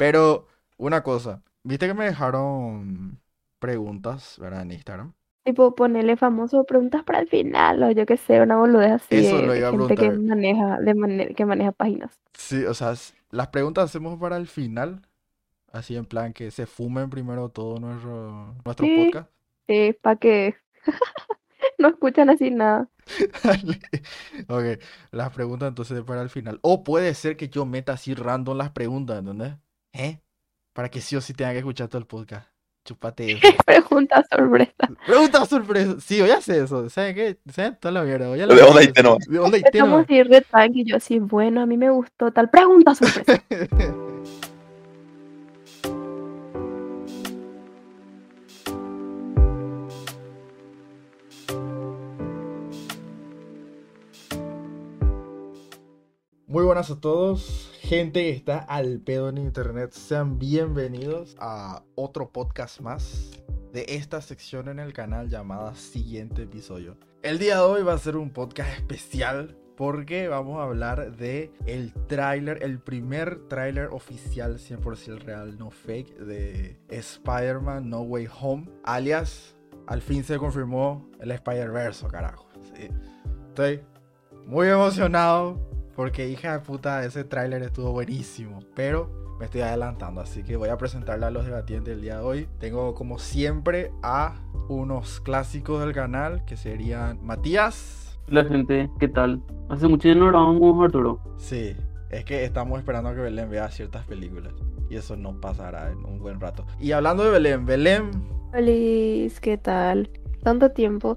Pero, una cosa, viste que me dejaron preguntas, ¿verdad? En Instagram. Tipo, ponerle famoso preguntas para el final, o yo qué sé, una boludez así Eso de, lo de iba a gente que maneja, de mane- que maneja páginas. Sí, o sea, las preguntas hacemos para el final. Así en plan que se fumen primero todo nuestro, nuestro Sí, podcast. sí, para que no escuchan así nada. Ok, las preguntas entonces para el final. O puede ser que yo meta así random las preguntas, ¿entendés? ¿Eh? Para que sí o sí tenga que escuchar todo el podcast. Chupate eso. Pregunta sorpresa. Pregunta sorpresa. Sí, voy a hacer eso. ¿Saben qué? ¿Saben? Toda la mierda. La ¿De dónde hay nomás? ¿De dónde tema? Estamos así re tranqui, yo así, bueno, a mí me gustó tal pregunta sorpresa. Muy buenas a todos, gente que está al pedo en internet. Sean bienvenidos a otro podcast más de esta sección en el canal llamada Siguiente Episodio. El día de hoy va a ser un podcast especial porque vamos a hablar de el tráiler, el primer tráiler oficial 100% real, no fake, de Spider-Man No Way Home, alias al fin se confirmó el Spider-Verse, carajo. Estoy muy emocionado porque hija de puta, ese tráiler estuvo buenísimo, pero me estoy adelantando, así que voy a presentarle a los debatientes del día de hoy. Tengo como siempre a unos clásicos del canal que serían Matías. La gente, ¿qué tal? Hace mucho que no grabamos, Arturo. Sí, es que estamos esperando a que Belén vea ciertas películas y eso no pasará en un buen rato. Y hablando de Belén, Belén, Feliz, ¿qué tal? Tanto tiempo.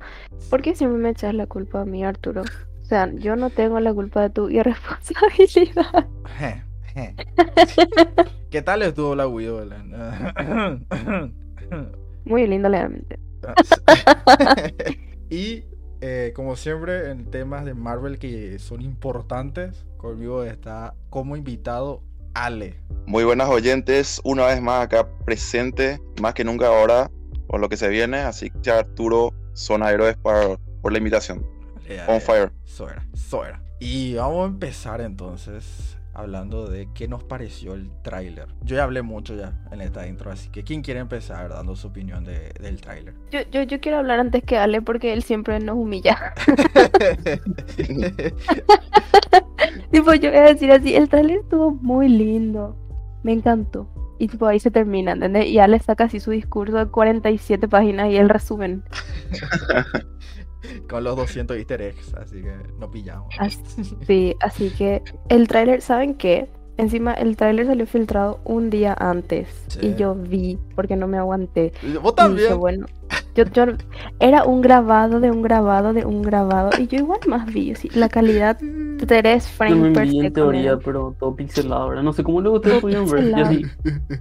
¿Por qué siempre me echas la culpa a mí, Arturo? O sea, yo no tengo la culpa de tu irresponsabilidad. ¿qué tal estuvo la Wii? Muy lindo, legalmente. y eh, como siempre en temas de Marvel que son importantes, conmigo está como invitado Ale. Muy buenas oyentes, una vez más acá presente, más que nunca ahora, por lo que se viene, así que Arturo, zona héroes por, por la invitación. On fire. Suera, suera. Y vamos a empezar entonces hablando de qué nos pareció el tráiler. Yo ya hablé mucho ya en esta intro, así que ¿quién quiere empezar dando su opinión de- del tráiler? Yo, yo, yo quiero hablar antes que Ale porque él siempre nos humilla. tipo, yo voy a decir así, el trailer estuvo muy lindo. Me encantó. Y tipo, ahí se termina, ¿entendés? Y Ale saca así su discurso de 47 páginas y el resumen. Con los 200 easter eggs, así que no pillamos. Sí, así que el tráiler, ¿saben qué? Encima el tráiler salió filtrado un día antes Sí. y yo vi porque no me aguanté. Vos Y dije, también. bueno, yo, yo era un grabado de un grabado de un grabado y yo igual más vi, sí, la calidad 3 Yo me frames per en teoría, pero todo pixelado, ¿verdad? No sé cómo luego ustedes pudieron ver. Yo sí.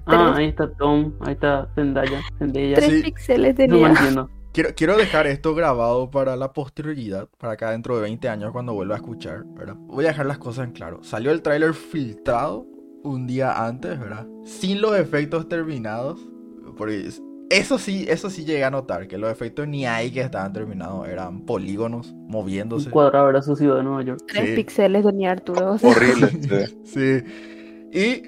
Ah, ahí está Tom, ahí está Zendaya, Zendaya. Tres Sí. píxeles No me tenía. entiendo. Quiero, quiero dejar esto grabado para la posterioridad, para acá dentro de 20 años cuando vuelva a escuchar, ¿verdad? Voy a dejar las cosas en claro. Salió el tráiler filtrado un día antes, ¿verdad? Sin los efectos terminados. Porque es- eso sí, eso sí llegué a notar, que los efectos ni ahí que estaban terminados, eran polígonos Un moviéndose. cuadrado era su ciudad de Nueva York. Tres Sí. píxeles tenía Arturo. o sea, Horrible. sí. Sí. Y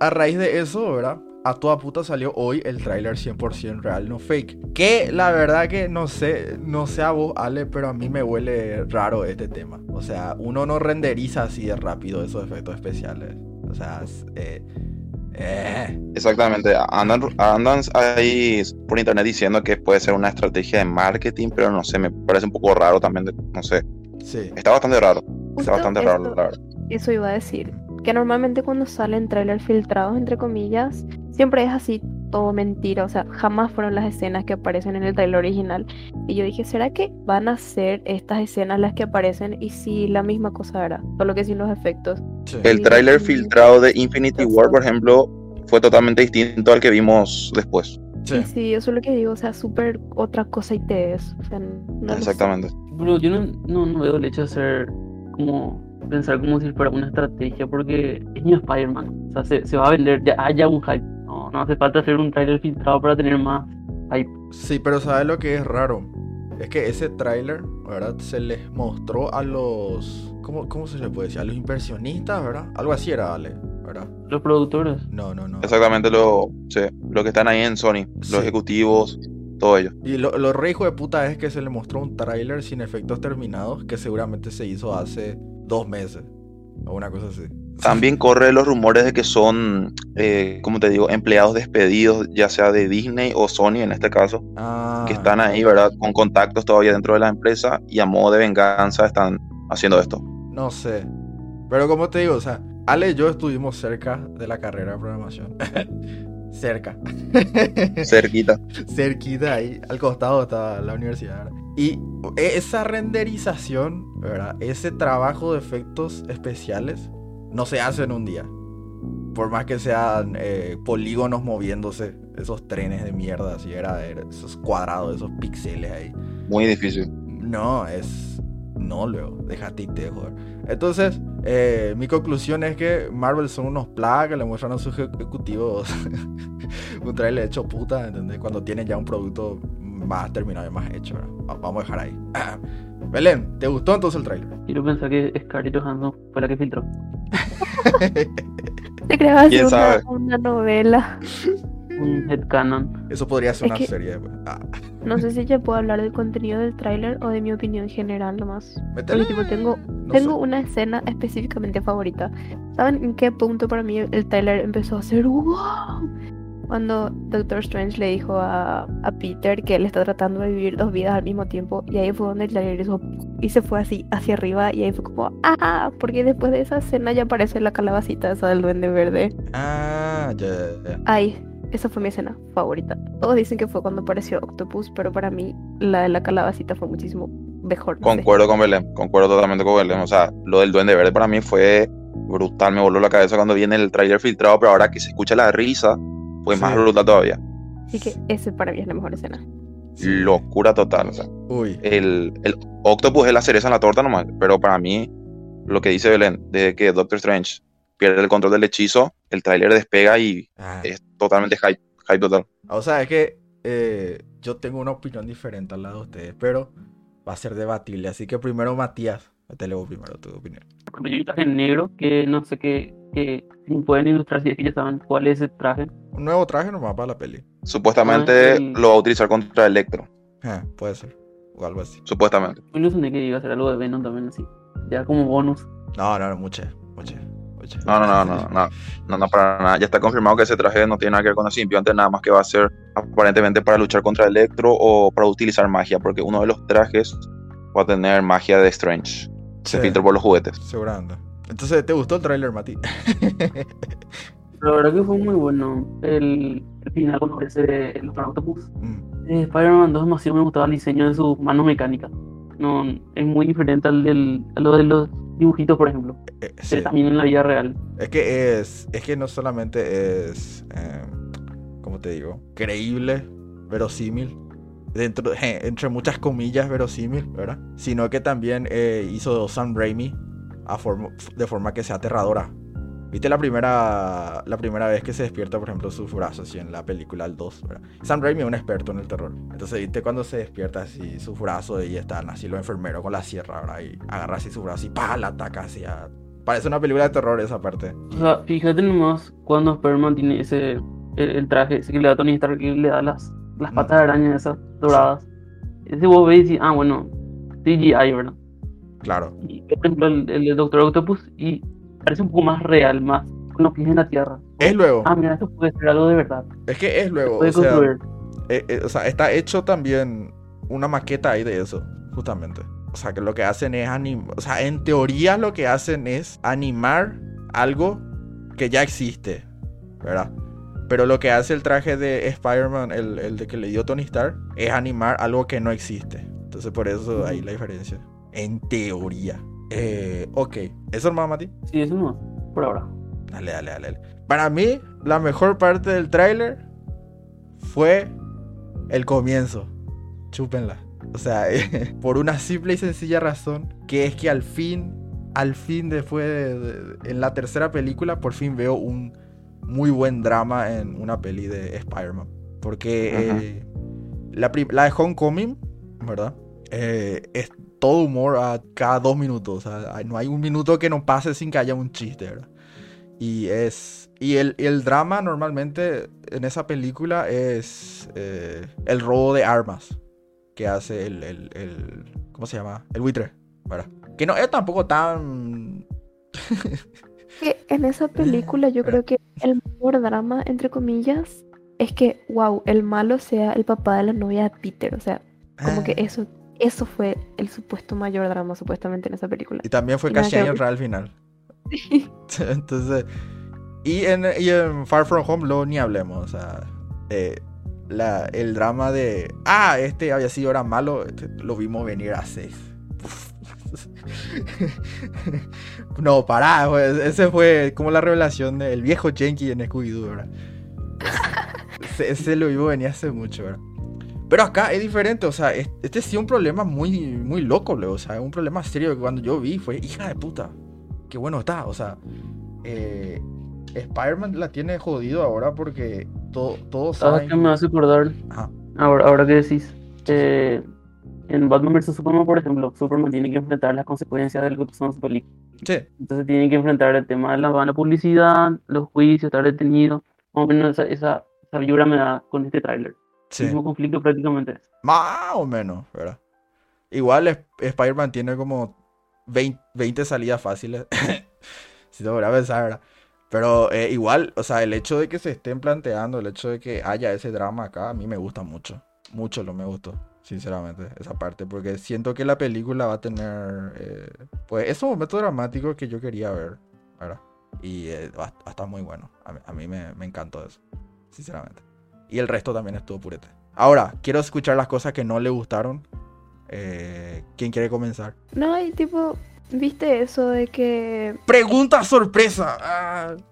a raíz de eso, ¿verdad? A toda puta salió hoy el tráiler 100% real, no fake. Que la verdad que no sé, no sé a vos, Ale, pero a mí me huele raro este tema. O sea, uno no renderiza así de rápido esos efectos especiales. O sea, eh, eh, Exactamente. Andan, andan ahí por internet diciendo que puede ser una estrategia de marketing, pero no sé, me parece un poco raro también. de- no sé, sí. está bastante raro. justo Está bastante raro, esto- la verdad. Eso iba a decir. Que normalmente cuando salen trailers filtrados, entre comillas, siempre es así, todo mentira. O sea, jamás fueron las escenas que aparecen en el trailer original. Y yo dije, ¿será que van a ser estas escenas las que aparecen? Y sí, la misma cosa era, solo que sin los efectos. sí. El tráiler sí. filtrado de Infinity War, por ejemplo, fue totalmente distinto al que vimos después. Sí. Sí, eso es lo que digo, o sea, súper otra cosa y te es. O sea, no. Exactamente. Pero yo no, no, no veo el hecho de ser como pensar como si fuera una estrategia, porque es New Spider-Man. O sea, se, se va a vender, ya haya un hype. No, no hace falta hacer un trailer filtrado para tener más hype. Sí, pero ¿sabes lo que es raro? Es que ese tráiler, ¿verdad? Se les mostró a los... ¿cómo, ¿Cómo se le puede decir? A los inversionistas, ¿verdad? Algo así era, Ale, ¿verdad? Los productores. No, no, no. Exactamente lo, sí, lo que están ahí en Sony, los ejecutivos, todo ello. Y lo, lo re hijo de puta es que se le mostró un tráiler sin efectos terminados que seguramente se hizo hace dos meses. O una cosa así. También corre los rumores de que son, eh, como te digo, empleados despedidos, ya sea de Disney o Sony en este caso, Ah, que están ahí, ¿verdad? Con contactos todavía dentro de la empresa y a modo de venganza están haciendo esto. No sé. Pero como te digo, o sea, Ale y yo estuvimos cerca de la carrera de programación. cerca. Cerquita. Cerquita ahí, al costado está la universidad. ¿verdad? Y esa renderización, ¿verdad? Ese trabajo de efectos especiales no se hace en un día. Por más que sean eh, polígonos moviéndose, esos trenes de mierda, así era, esos cuadrados, esos píxeles ahí. Muy difícil. No, es. No, luego, déjate y te joder. Entonces, eh, mi conclusión es que Marvel son unos plagas que le muestran a sus ejecutivos un trailer hecho puta, ¿entendés? Cuando tienen ya un producto más terminado y más hecho, ¿verdad? Va- Vamos a dejar ahí. Belén, ¿te gustó entonces el trailer? Quiero pensar que Scarlett Johansson fue la que filtró. Te ¿Quién una, una novela. Un headcanon. Eso podría ser Es una que- serie. Ah, No sé si ya puedo hablar del contenido del tráiler o de mi opinión general nomás. métele. Porque tipo tengo, No tengo sé. una escena específicamente favorita. ¿Saben en qué punto para mí el tráiler empezó a ser wow? Cuando Doctor Strange le dijo a, a Peter que él está tratando de vivir dos vidas al mismo tiempo. Y ahí fue donde el tráiler hizo y se fue así hacia arriba. Y ahí fue como, ah, porque después de esa escena ya aparece la calabacita esa del duende verde. Ah, ya, ya, ya. Ay, esa fue mi escena favorita. Todos dicen que fue cuando apareció Octopus, pero para mí la de la calabacita fue muchísimo mejor. Concuerdo con Belén, concuerdo totalmente con Belén. O sea, lo del Duende Verde para mí fue brutal, me voló la cabeza cuando viene el trailer filtrado, pero ahora que se escucha la risa, fue más Sí. brutal todavía. Así que ese para mí es la mejor escena. Locura total, o sea. Uy, El, el Octopus es la cereza en la torta nomás, pero para mí, lo que dice Belén, desde que Doctor Strange pierde el control del hechizo, el tráiler despega y ah, es totalmente hype, hype total. O sea, es que eh, yo tengo una opinión diferente al lado de ustedes, pero va a ser debatible. Así que primero, Matías, te leo primero tu opinión. Un traje negro que no sé qué, que pueden ilustrar si es que ya saben cuál es ese traje. Un nuevo traje nomás para la peli. Supuestamente Ah, el- lo va a utilizar contra Electro, Ah, puede ser. O algo así. supuestamente. Me ilusioné que iba a hacer algo de Venom también así. Ya como bonus. No, no, no, mucha, mucha, mucha. No, no, no, no, no, no, no, para nada. Ya está confirmado que ese traje no tiene nada que ver con el simbionte, nada más que va a ser aparentemente para luchar contra Electro o para utilizar magia, porque uno de los trajes va a tener magia de Strange. Se Sí, filtró por los juguetes. Seguramente. Entonces, ¿te gustó el tráiler, Mati? La verdad que fue muy bueno. El, el final cuando aparece el Octopus. Mm, Eh, Spider-Man 2 demasiado me gustaba el diseño de sus manos mecánicas. No, es muy diferente al del, a lo de los dibujitos, por ejemplo. eh. También en la vida real. Es que es, es que no solamente es, eh, ¿cómo te digo? Creíble, verosímil, dentro, je, entre muchas comillas verosímil, ¿verdad? Sino que también eh, hizo Sam Raimi a forma- de forma que sea aterradora. ¿Viste la primera, la primera vez que se despierta, por ejemplo, sus brazos así en la película El 2? ¿verdad? Sam Raimi es un experto en el terror. Entonces, ¿viste cuando se despierta así sus brazos y están así los enfermeros con la sierra, ¿verdad? Y agarra así su brazo y ¡pah! la ataca así a... Parece una película de terror esa parte. O sea, fíjate nomás cuando Spider-Man tiene ese el, el traje, ese que le da Tony Stark, que le da las, las patas de araña esas doradas. Ese vos ves y ah, bueno, CGI, ¿verdad? Claro. Y, por ejemplo, el, el Doctor Octopus y parece un poco más real, más con los pies en la tierra. Es luego. Ah, mira, esto puede ser algo de verdad. Es que es luego. Puede O sea, eh, eh, o sea, está hecho también una maqueta ahí de eso, justamente. O sea, que lo que hacen es animar. O sea, en teoría lo que hacen es animar algo que ya existe, ¿verdad? Pero lo que hace el traje de Spider-Man, el, el de que le dio Tony Stark, es animar algo que no existe. Entonces, por eso ahí la diferencia. En teoría. Eh, ok. ¿Eso nomás, Mati? Sí, eso no, por ahora. Dale, dale, dale. dale. Para mí, la mejor parte del tráiler fue el comienzo. Chúpenla. O sea, por una simple y sencilla razón, que es que al fin, al fin después de, de- en la tercera película, por fin veo un muy buen drama en una peli de Spider-Man. Porque eh, la, la de Homecoming, ¿verdad? Eh, es todo humor a cada dos minutos. O sea, no hay un minuto que no pase sin que haya un chiste, ¿verdad? Y es. Y el, el drama normalmente en esa película es eh, el robo de armas que hace el, el, el- ¿Cómo se llama? El buitre. ¿verdad? Que no es tampoco tan. Que en esa película yo creo que el mayor drama, entre comillas, es que, wow, el malo sea el papá de la novia de Peter. O sea, como que Ah. eso, eso fue el supuesto mayor drama, supuestamente, en esa película. Y también fue Cash que al final. Entonces. Y en, y en Far From Home, luego ni hablemos. O sea. eh, la, el drama de. Ah, este había sido ahora malo. este, lo vimos venir a seis. no, pará, pues, ese fue como la revelación del viejo Jenky en Scooby-Doo, ¿verdad? Ese, ese lo vimos venir hace mucho, ¿verdad? Pero acá es diferente, o sea, es- este sí es un problema muy, muy loco, o sea, es un problema serio que cuando yo vi fue, hija de puta, qué bueno está, o sea, eh, Spider-Man la tiene jodido ahora porque to- todos ¿Sabes saben... qué me hace acordar? Ajá. Ahora, ahora que decís, eh, en Batman vs Superman, por ejemplo, Superman tiene que enfrentar las consecuencias de lo que pasó en su película. Sí, Entonces tiene que enfrentar el tema de la mala publicidad, los juicios, estar detenido. Más o menos esa, esa, esa vibra me da con este tráiler. Sí, mismo conflicto prácticamente más o menos, ¿verdad? Igual Spider-Man tiene como 20, 20 salidas fáciles, si te voy a pensar, ¿verdad? Pero eh, igual, o sea, el hecho de que se estén planteando, el hecho de que haya ese drama acá, a mí me gusta mucho. Mucho lo me gustó, sinceramente, esa parte. Porque siento que la película va a tener, eh, pues, esos momentos dramáticos que yo quería ver, ¿verdad? Y eh, va, va a estar muy bueno. A mí, a mí me, me encantó eso, sinceramente. Y el resto también estuvo purete. Ahora, quiero escuchar las cosas que no le gustaron. Eh, ¿Quién quiere comenzar? No, y tipo, ¿viste eso de que ¡Pregunta sorpresa! Ah, se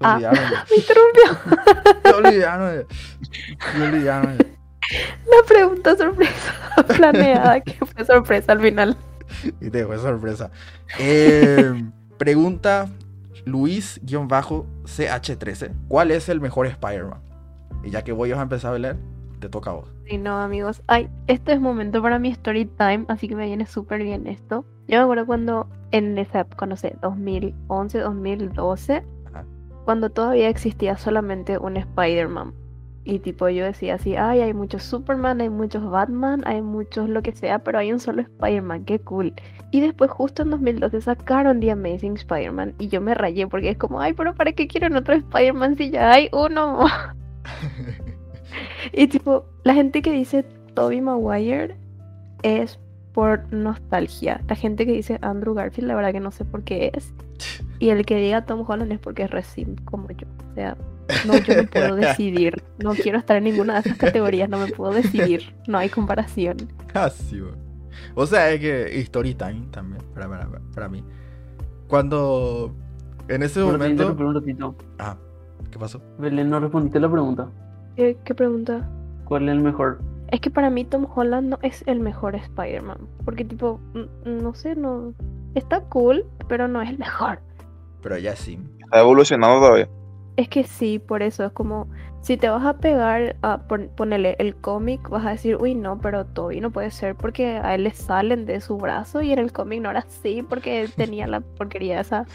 Ah. olvidaron me interrumpió olvidaron olvidaron de- la pregunta sorpresa planeada, que fue sorpresa al final? Y te fue sorpresa. Eh, pregunta Luis-CH13. ¿Cuál es el mejor Spider-Man? Y ya que voy a empezar a leer, te toca a vos. Sí, no, amigos. Ay, este es momento para mi story time, así que me viene súper bien esto. Yo me acuerdo cuando en esa época, no sé, 2011, 2012, Ajá. cuando todavía existía solamente un Spider-Man. Y tipo yo decía así, ay, hay muchos Superman, hay muchos Batman, hay muchos lo que sea, pero hay un solo Spider-Man, qué cool. Y después justo en 2012 sacaron The Amazing Spider-Man y yo me rayé porque es como, ay, pero ¿para qué quieren otro Spider-Man si ya hay uno? Y tipo, la gente que dice Toby Maguire es por nostalgia. La gente que dice Andrew Garfield, la verdad que no sé por qué es. Y el que diga Tom Holland es porque es recién como yo. O sea, no, yo no puedo decidir. No quiero estar en ninguna de esas categorías, no me puedo decidir. No hay comparación. Así, güey. O sea, es que Story Time también, para, para, para mí. Cuando en ese momento. interrumpí un ratito. Ah, ¿qué pasó? Belén, no respondiste la pregunta. ¿Qué, qué pregunta? ¿Cuál es el mejor? Es que para mí Tom Holland no es el mejor Spider-Man. Porque tipo, no sé, no... Está cool, pero no es el mejor. Pero ya sí. Está evolucionando todavía. Es que sí, por eso es como si te vas a pegar a pon- ponerle el cómic, vas a decir, uy, no, pero Toby no puede ser porque a él le salen de su brazo y en el cómic no era así porque tenía la porquería esa.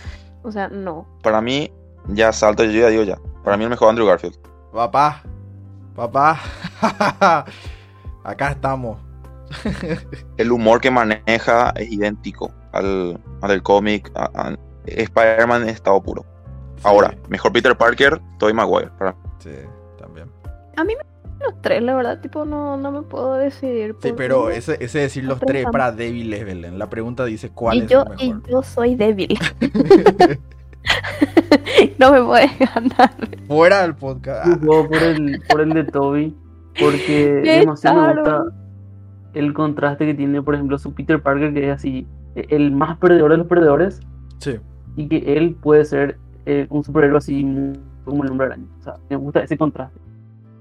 O sea, no. Para mí, ya salto, yo ya digo ya. Para mí el mejor Andrew Garfield. Papá, papá. Acá estamos. El humor que maneja es idéntico al, al del cómic. a- a- Spider-Man en estado puro. Ahora, mejor Peter Parker, Tobey Maguire. Para mí. Sí, también. Los tres, la verdad, tipo, no, no me puedo decidir. Sí, pero ese, ese decir los tres para débiles, Belén. La pregunta dice cuál y es yo, el y mejor. yo soy débil. no me puedes ganar. Fuera del podcast. Jugó por el, por el de Toby porque demasiado me gusta el contraste que tiene, por ejemplo, su Peter Parker, que es así, e- el más perdedor de los perdedores, sí. y que él puede ser eh, un superhéroe así como el hombre araña. O sea, me gusta ese contraste.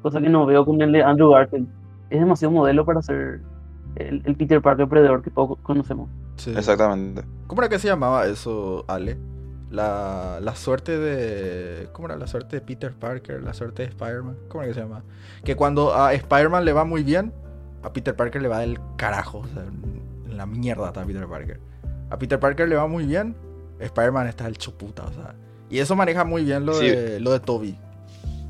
Cosa que no veo con el de Andrew Garfield. Es demasiado modelo para ser el, el Peter Parker perdedor que todos conocemos. sí. Exactamente. ¿Cómo era que se llamaba eso, Ale? La, la suerte de. ¿Cómo era la suerte de Peter Parker? La suerte de Spider-Man. ¿Cómo era que se llama? Que cuando a Spider-Man le va muy bien, a Peter Parker le va del carajo. O sea, la mierda está Peter Parker. A Peter Parker le va muy bien, Spider-Man está el chuputa. O sea, Y eso maneja muy bien lo, Sí. de, lo de Toby.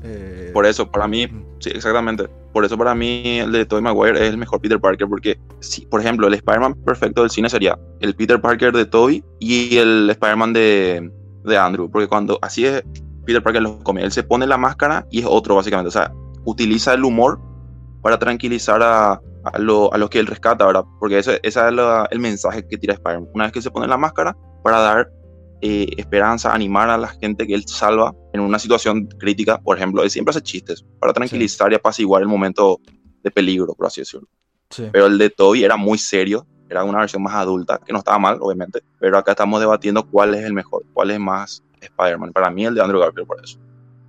Eh, Por eso, para mí, sí, exactamente. Por eso para mí el de Tobey Maguire es el mejor Peter Parker, porque, si, por ejemplo, el Spider-Man perfecto del cine sería el Peter Parker de Tobey y el Spider-Man de, de Andrew, porque cuando así es Peter Parker los come, él se pone la máscara y es otro básicamente, o sea, utiliza el humor para tranquilizar a, a, lo- a los que él rescata, ¿verdad? Porque ese, ese es la- el mensaje que tira Spider-Man. Una vez que se pone la máscara, para dar eh, esperanza, animar a la gente que él salva en una situación crítica, por ejemplo, él siempre hace chistes para tranquilizar y apaciguar el momento de peligro, por así decirlo. sí. Pero el de Toby era muy serio, era una versión más adulta, que no estaba mal, obviamente, pero acá estamos debatiendo cuál es el mejor, cuál es más Spider-Man. Para mí el de Andrew Garfield, por eso.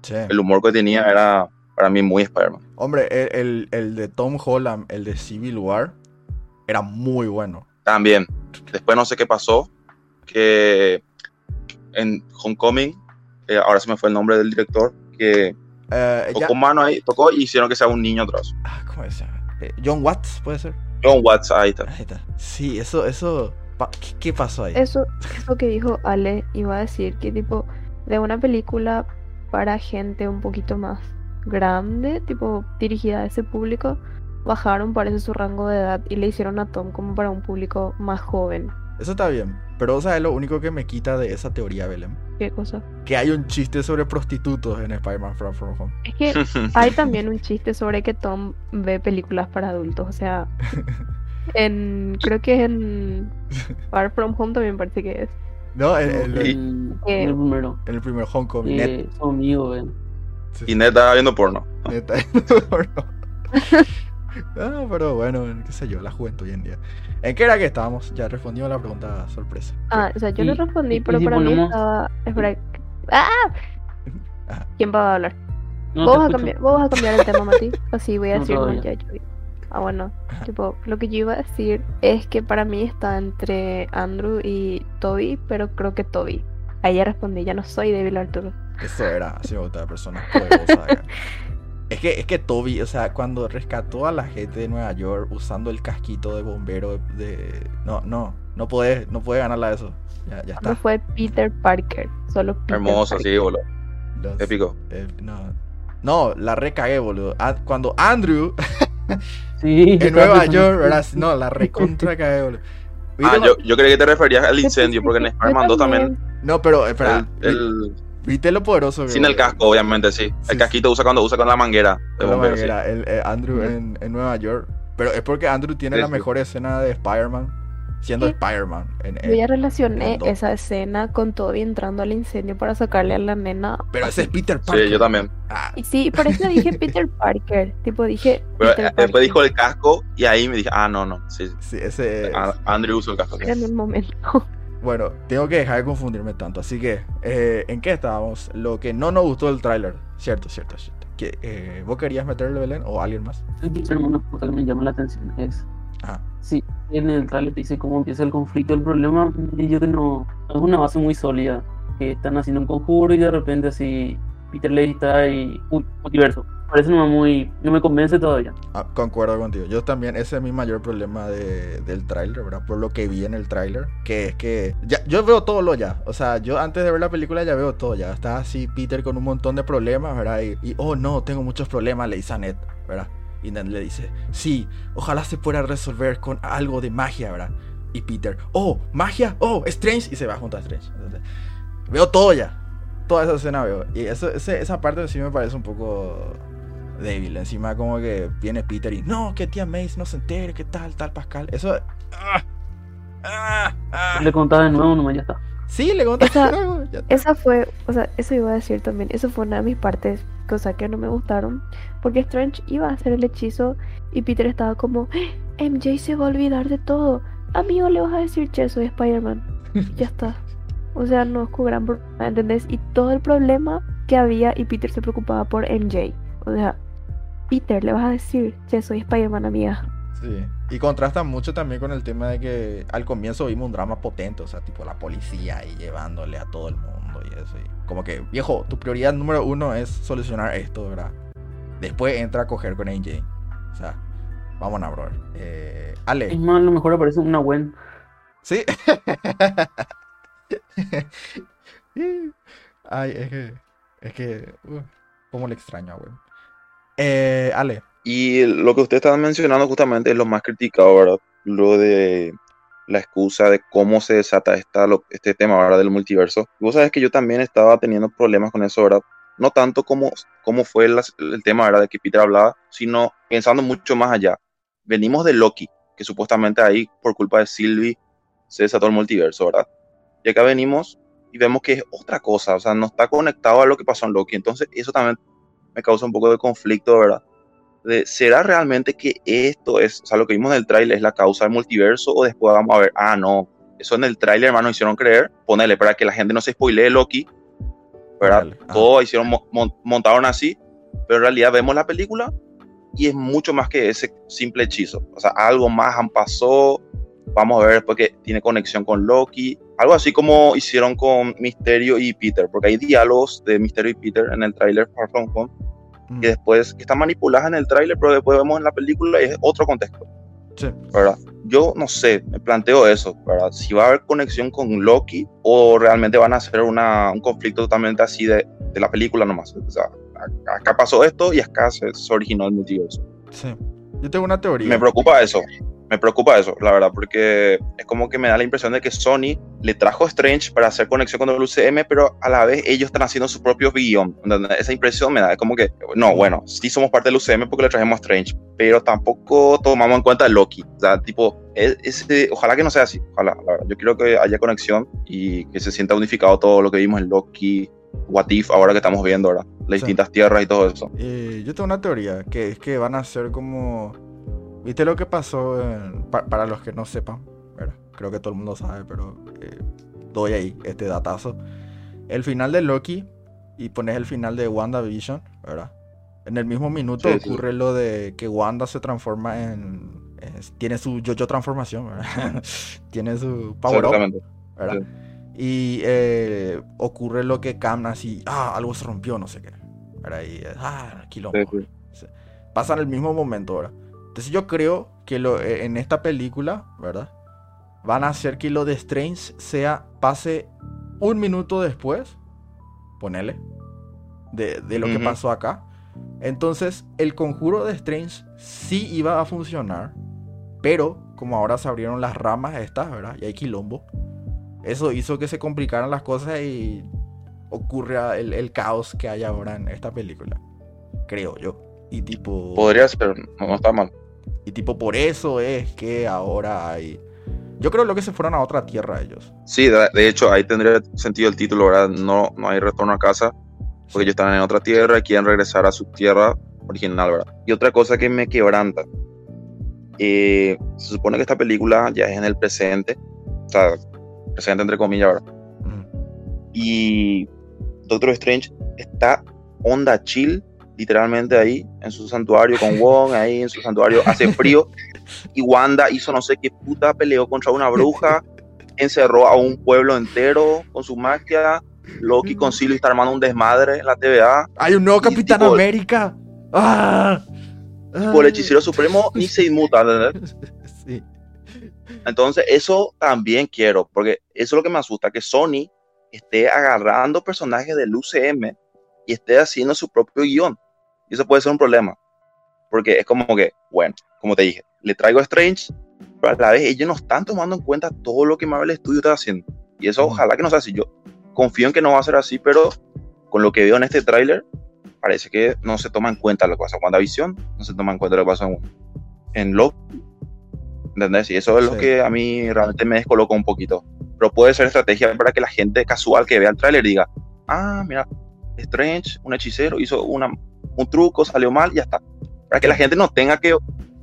sí. El humor que tenía era para mí muy Spider-Man. Hombre, el, el- el de Tom Holland, el de Civil War, era muy bueno. También, después no sé qué pasó, que en Homecoming, eh, ahora se me fue el nombre del director, que Eh, ya- tocó mano ahí, tocó y hicieron que sea un niño atrás. ah, ¿Cómo llama? Eh, John Watts, puede ser. John Watts, ahí está. Ahí está. Sí, eso, eso. pa- ¿Qué, qué pasó ahí? Eso, eso que dijo Ale, iba a decir que tipo, de una película para gente un poquito más grande, tipo dirigida a ese público, bajaron parece su rango de edad y le hicieron a Tom como para un público más joven. Eso está bien. Pero, ¿sabes lo único que me quita de esa teoría, Belén? ¿Qué cosa? Que hay un chiste sobre prostitutos en Spider-Man Far From Home. Es que hay también un chiste sobre que Tom ve películas para adultos, o sea, en creo que en Far From Home también parece que es. No, en, en- Sí. En, Eh, en el primero. en el primer Homecoming. Eh, Net- son amigos, ven. sí, y Ned estaba viendo porno. neta. No, pero bueno, qué sé yo, la juventud hoy en día. ¿En qué era que estábamos? Ya respondimos la pregunta sorpresa. Ah, o sea, yo no respondí, pero si para mí estaba. Espera. ¡Ah! Ajá. ¿Quién va a hablar? No, vos, vas a cambiar, vos vas a cambiar el tema, Mati. Así voy a No, decir, no, ya, yo- Ah, bueno. Tipo, lo que yo iba a decir es que para mí está entre Andrew y Toby, pero creo que Toby. Ahí ya respondí, ya no soy débil Arturo. Eso era, así me gustaba, persona poderosa. Es que, es que Toby, o sea, cuando rescató a la gente de Nueva York usando el casquito de bombero de... No, no, no puede, no puede ganarla eso. Ya, ya No está. fue Peter Parker, solo Peter Hermoso, Parker. sí, boludo. Los- Épico. eh, no. no, la recagué, boludo. Ah, Cuando Andrew Sí, en Nueva York, ¿verdad? No, la recontra cagué, boludo. Ah, ¿Viste yo, yo creí que te referías al incendio, porque en Spider-Man 2 yo también. No, pero espera. el- el- ¿Viste lo poderoso sin el casco, obviamente, sí. Sí, El casquito usa cuando usa con la manguera de Con la bombero, sí. manguera, el, eh, Andrew en, en Nueva York. Pero es porque Andrew tiene Sí, la sí. mejor escena de Spider-Man siendo Sí. Spider-Man. Yo ya relacioné esa escena con Toby entrando al incendio para sacarle a la nena. Pero ese es Peter Parker. Sí, yo también. Ah, Y sí, por eso dije Peter Parker. Tipo, dije. Pero Peter eh, después dijo el casco y ahí me dije, ah, no, no. Sí, sí. sí, ese es- A- Andrew usó el casco. sí. Era en un momento. Bueno, tengo que dejar de confundirme tanto. Así que, eh, ¿en qué estábamos? Lo que no nos gustó del tráiler. Cierto, cierto, cierto. Que, eh, ¿Vos querías meterle Belén o alguien más? El primer una cosa que me llama la atención es Ajá. Sí, en el trailer te dice cómo empieza el conflicto. El problema, y yo que no, es una base muy sólida. Que están haciendo un conjuro y de repente así Peter Lady está y. Uy, multiverso. Parece no muy. No me convence todavía. Ah, concuerdo contigo. Yo también, ese es mi mayor problema de- del tráiler, ¿verdad? Por lo que vi en el tráiler, que es que ya, yo veo todo lo ya. O sea, yo antes de ver la película ya veo todo ya. Está así Peter con un montón de problemas, ¿verdad? Y, oh no, tengo muchos problemas, le dice a Ned, ¿verdad? Y Ned le dice, sí, ojalá se pueda resolver con algo de magia, ¿verdad? Y Peter, oh, magia, oh, Strange, y se va junto a Strange. Veo todo ya. Toda esa escena veo. Y eso, ese- esa parte sí me parece un poco débil. Encima como que viene Peter y no, que tía Mace no se entere, que tal, tal Pascal. Eso... ah, ah, ah. Le contaba de nuevo, nomás ya está. Sí, le conté Esa- algo. Esa fue, o sea, eso iba a decir también. Eso fue una de mis partes, cosas que no me gustaron. Porque Strange iba a hacer el hechizo y Peter estaba como, "¡Ah! MJ se va a olvidar de todo. Amigo, le vas a decir, che, soy Spider-Man. Ya está. O sea, no es gran problema, ¿entendés? Y todo el problema que había y Peter se preocupaba por MJ. O sea, Peter, le vas a decir, che, soy Spider-Man, amiga. Sí. Y contrasta mucho también con el tema de que al comienzo vimos un drama potente, o sea, tipo la policía ahí llevándole a todo el mundo y eso. y como que, viejo, tu prioridad número uno es solucionar esto, ¿verdad? Después entra a coger con AJ. O sea, vámonos, bro. Eh, Es Ale. más, a lo mejor aparece una Gwen. Sí. Ay, es que. Es que. Uh, como le extraño, güey. Eh, Ale. Y lo que usted estaba mencionando justamente es lo más criticado, ¿verdad? Lo de la excusa de cómo se desata esta, lo- este tema, ¿verdad? Del multiverso. Y vos sabes que yo también estaba teniendo problemas con eso, ¿verdad? No tanto como, como fue las- el tema, ¿verdad? De que Peter hablaba, sino pensando mucho más allá. Venimos de Loki, que supuestamente ahí, por culpa de Sylvie, se desató el multiverso, ¿verdad? Y acá venimos y vemos que es otra cosa, o sea, no está conectado a lo que pasó en Loki. Entonces, eso también me causa un poco de conflicto, ¿verdad? De, ¿Será realmente que esto es, o sea, lo que vimos en el tráiler es la causa del multiverso o después vamos a ver, ah, no, eso en el tráiler, hermano, hicieron creer, ponele para que la gente no se spoilee Loki, ¿verdad? Ah. Todo hicieron, mo- mon- montaron así, pero en realidad vemos la película y es mucho más que ese simple hechizo. O sea, algo más han pasó, vamos a ver después que tiene conexión con Loki, algo así como hicieron con Misterio y Peter, porque hay diálogos de Misterio y Peter en el tráiler Far From Home Mm, que después que están manipuladas en el tráiler, pero después vemos en la película y es otro contexto, Sí. ¿verdad? Yo no sé, me planteo eso, ¿verdad? Si va a haber conexión con Loki o realmente van a hacer una, un conflicto totalmente así de, de la película nomás. O sea, acá pasó esto y acá se, se originó el multiverso. Sí. Yo tengo una teoría. Me preocupa eso, me preocupa eso, la verdad, porque es como que me da la impresión de que Sony le trajo Strange para hacer conexión con el UCM, pero a la vez ellos están haciendo su propio guion. Esa impresión me da, es como que, no, bueno, sí somos parte del UCM porque le trajimos a Strange, pero tampoco tomamos en cuenta Loki. O sea, tipo, es- ese- ojalá que no sea así, ojalá, la verdad. Yo quiero que haya conexión y que se sienta unificado todo lo que vimos en Loki, What If, ahora que estamos viendo, ¿verdad? Las Sí. distintas tierras y todo eso. Eh, yo tengo una teoría, que es que van a ser como... ¿Viste lo que pasó? en- pa- para los que no sepan, ¿verdad? creo que todo el mundo sabe, pero eh, doy ahí este datazo. El final de Loki y pones el final de WandaVision, ¿verdad? En el mismo minuto Sí, sí. ocurre lo de que Wanda se transforma en... es- tiene su yo-yo transformación, ¿verdad? tiene su power up. ¿verdad? Y eh, ocurre lo que Cam así, ah, algo se rompió, no sé qué. ¿verdad? Y, ah, quilombo. Sí, sí. Pasa en el mismo momento ahora. Entonces yo creo que lo, eh, en esta película, ¿verdad? Van a hacer que lo de Strange sea, pase un minuto después, ponele, de, de lo que pasó acá. Entonces el conjuro de Strange sí iba a funcionar, pero como ahora se abrieron las ramas estas, ¿verdad? Y hay quilombo. Eso hizo que se complicaran las cosas y ocurra el, el caos que hay ahora en esta película. Creo yo. Y tipo... Podría ser, no está mal. Y tipo, por eso es que ahora hay. Yo creo lo que se fueron a otra tierra ellos. Sí, de, de hecho, ahí tendría sentido el título, ¿verdad? No, no hay retorno a casa, porque ellos están en otra tierra y quieren regresar a su tierra original, ¿verdad? Y otra cosa que me quebranta, eh, se supone que esta película ya es en el presente, o sea, presente entre comillas, ¿verdad? Mm. Y Doctor Strange está onda chill, literalmente ahí, en su santuario con Wong, ahí en su santuario, hace frío, y Wanda hizo no sé qué puta, peleó contra una bruja, encerró a un pueblo entero con su magia, Loki con Sylvie está armando un desmadre en la TVA, ¡Hay un nuevo Y Capitán tipo- América! ¡Ah! por el hechicero supremo ni se inmuta, ¿entendés? Sí. Entonces, eso también quiero, porque eso es lo que me asusta, que Sony esté agarrando personajes del UCM y esté haciendo su propio guion. Y eso puede ser un problema, porque es como que, bueno, como te dije, le traigo a Strange, pero a la vez ellos no están tomando en cuenta todo lo que Marvel Studios está haciendo. Y eso ojalá que no sea así. Yo confío en que no va a ser así, pero con lo que veo en este tráiler, parece que no se toma en cuenta lo que pasó en WandaVision, no se toma en cuenta lo que pasó en, en Loki. ¿Entendés? Y eso es lo Sí. que a mí realmente me descolocó un poquito. Pero puede ser estrategia para que la gente casual que vea el tráiler diga, ah, mira, Strange, un hechicero, hizo una, un truco, salió mal y ya está. Para que la gente no tenga que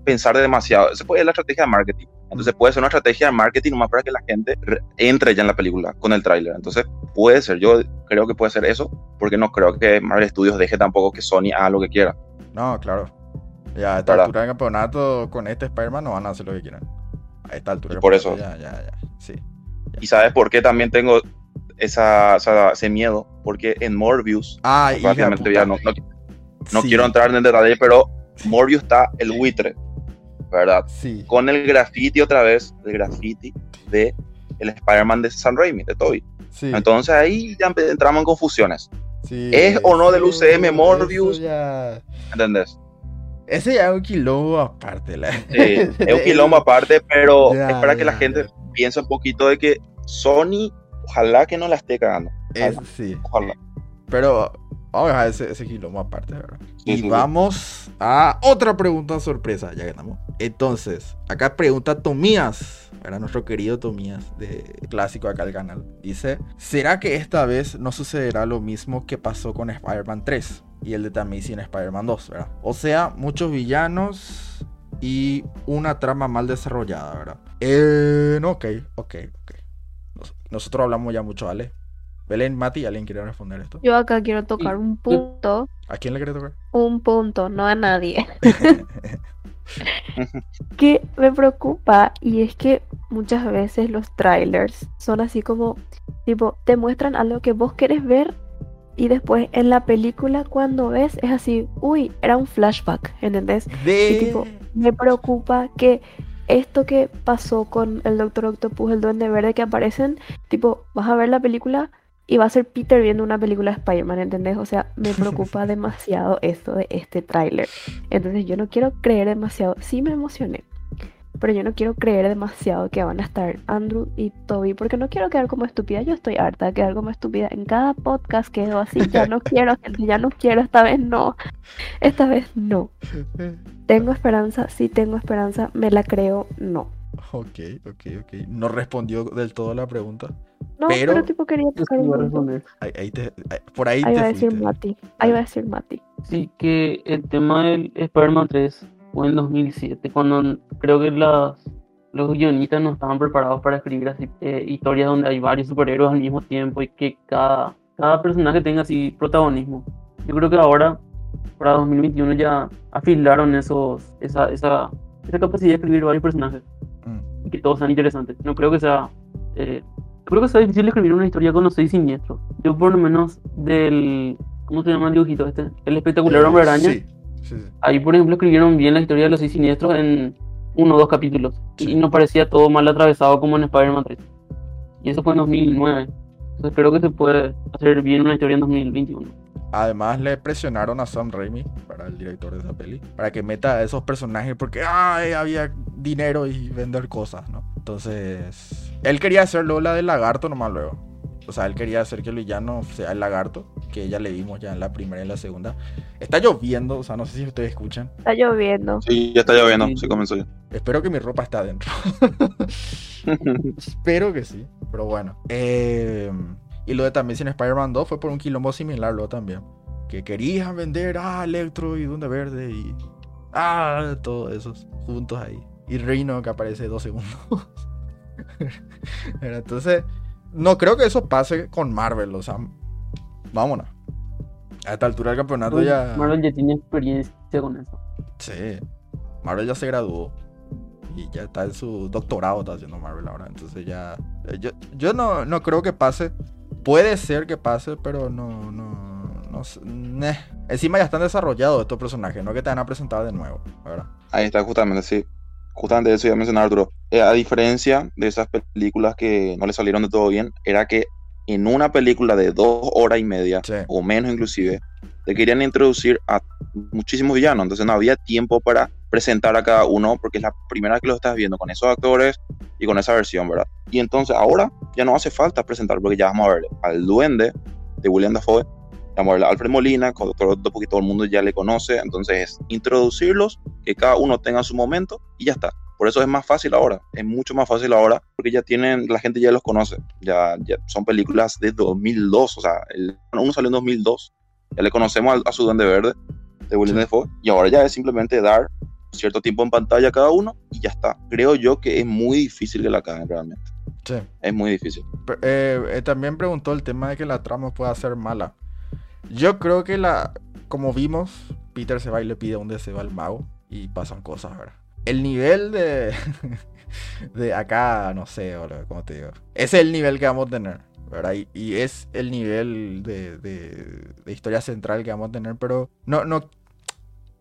pensar demasiado. Esa puede ser la estrategia de marketing. Entonces puede ser una estrategia de marketing nomás para que la gente re- entre ya en la película con el tráiler. Entonces puede ser, yo creo que puede ser eso, porque no creo que Marvel Studios deje tampoco que Sony haga lo que quiera. No, claro. Ya a esta ¿Verdad? altura del campeonato con este Spider-Man no van a hacer lo que quieran. A esta altura. Y por eso. Ya, ya, ya. Sí. Y sabes por qué también tengo esa, esa- ese miedo, porque en Morbius, Ah, ya no, no, no Sí, quiero entrar en detalle, pero Morbius está el buitre, ¿verdad? Sí. Con el graffiti otra vez, el graffiti de el Spider-Man de San Raimi, de Toby. Sí, Entonces ahí ya entramos en confusiones. sí, ¿es o no del UCM Morbius? ya- ¿Entendés? Ese ya es un quilombo aparte. La... Sí, es un quilombo aparte, pero Ya, es para que la gente piense un poquito de que Sony, ojalá que no la esté cagando. Es- sí. Ojalá. Pero vamos a dejar ese, ese quilombo aparte, ¿verdad? Sí, y sí, sí. vamos a otra pregunta sorpresa, ya que estamos. Entonces, acá pregunta Tomías, ¿verdad? Nuestro querido Tomías, de clásico acá del canal. Dice, ¿será que esta vez no sucederá lo mismo que pasó con Spider-Man 3 y el de Tamisi en Spider-Man 2, ¿verdad? O sea, muchos villanos y una trama mal desarrollada, ¿verdad? Eh, no, ok, ok, ok. Nos- nosotros hablamos ya mucho, ¿vale? Belén, Mati, ¿alguien quiere responder esto? Yo acá quiero tocar un punto, ¿A quién le quiere tocar? un punto, no a nadie. que me preocupa y es que muchas veces los trailers son así como, tipo, te muestran algo que vos querés ver y después en la película cuando ves es así, uy, era un flashback, ¿entendés? De... Y tipo, me preocupa que esto que pasó con el Doctor Octopus, el Duende Verde que aparecen, tipo, vas a ver la película y va a ser Peter viendo una película de Spider-Man, ¿entendés? O sea, me preocupa demasiado esto de este tráiler. Entonces yo no quiero creer demasiado, sí me emocioné, pero yo no quiero creer demasiado que van a estar Andrew y Toby, porque no quiero quedar como estúpida, yo estoy harta de quedar como estúpida. En cada podcast quedo así, ya no quiero, gente, ya no quiero, esta vez no, esta vez no. Tengo esperanza, sí tengo esperanza, me la creo, no. Ok, ok, ok. No respondió del todo la pregunta. No, Pero- pero, tipo quería tocar responder. Ahí, ahí te- ahí- por ahí, Ahí te va a decir. Mati, ahí va a decir Mati. Sí, que el tema del Spider-Man 3 fue en 2007, cuando creo que las, los guionistas no estaban preparados para escribir así eh, historias donde hay varios superhéroes al mismo tiempo y que cada, cada personaje tenga así protagonismo. Yo creo que ahora, para 2021, ya afilaron esos, esa, esa, esa capacidad de escribir varios personajes Mm. y que todos sean interesantes. No creo que sea. eh, creo que sea difícil escribir una historia con los seis siniestros. Yo, por lo menos, del. ¿Cómo se llama el dibujito este? El espectacular Eh, hombre araña. Sí, sí, sí. Ahí, por ejemplo, escribieron bien la historia de los seis siniestros en uno o dos capítulos. Y no parecía todo mal atravesado como en Spider-Man 3. Y eso fue en 2009. Entonces creo que se puede hacer bien una historia en 2021. Además le presionaron a Sam Raimi, para el director de esa peli, para que meta a esos personajes porque ay, había dinero y vender cosas, ¿no? Entonces, él quería hacerlo la del lagarto nomás luego. O sea, él quería hacer que el villano sea el lagarto, que ya le vimos ya en la primera y en la segunda. Está lloviendo, o sea, no sé si ustedes escuchan. Está lloviendo. Sí, ya está lloviendo, sí comenzó ya. Espero que mi ropa esté adentro. Espero que sí, pero bueno. Eh, y lo de también sin Spider-Man 2 fue por un quilombo similar luego también. Que querían vender a Electro y Duende Verde y... Ah, todos esos juntos ahí. Y Rhino que aparece dos segundos. Pero Entonces, no creo que eso pase con Marvel, o sea, vámonos. A esta altura del campeonato ya... Marvel ya tiene experiencia con eso. Sí. Marvel ya se graduó. Y ya está en su doctorado, está haciendo Marvel ahora. Entonces ya. eh, Yo, yo no, no creo que pase. Puede ser que pase, pero no. no, no sé, neh. Encima ya están desarrollados estos personajes, no que te van a presentar de nuevo, ¿verdad? Ahí está, justamente, sí. Justamente eso iba a mencionar Arturo. Eh, a diferencia de esas películas que no le salieron de todo bien, era que en una película de dos horas y media, Sí. o menos inclusive, te querían introducir a muchísimos villanos. Entonces no había tiempo para presentar a cada uno, porque es la primera vez que lo estás viendo con esos actores y con esa versión, ¿verdad? Y entonces ahora ya no hace falta presentar, porque ya vamos a ver al duende de William Dafoe, vamos a ver a Alfred Molina, con Octopus, porque todo el mundo ya le conoce, entonces es introducirlos, que cada uno tenga su momento y ya está. Por eso es más fácil ahora, es mucho más fácil ahora, porque ya tienen, la gente ya los conoce, ya, ya son películas de 2002, o sea, el, uno salió en 2002, ya le conocemos al- a, su Duende Verde de William Sí. Dafoe, y ahora ya es simplemente dar cierto tiempo en pantalla cada uno y ya está. Creo yo que es muy difícil que la caguen realmente, Sí. es muy difícil. Pero, eh, eh, también preguntó el tema de que la trama pueda ser mala. Yo creo que la. Como vimos, Peter se va y le pide dónde se va el mago. Y pasan cosas, ¿verdad? El nivel de. de acá, no sé, boludo, ¿cómo te digo? Ese es el nivel que vamos a tener, ¿verdad? Y, y es el nivel de, de- de historia central que vamos a tener, pero no, no,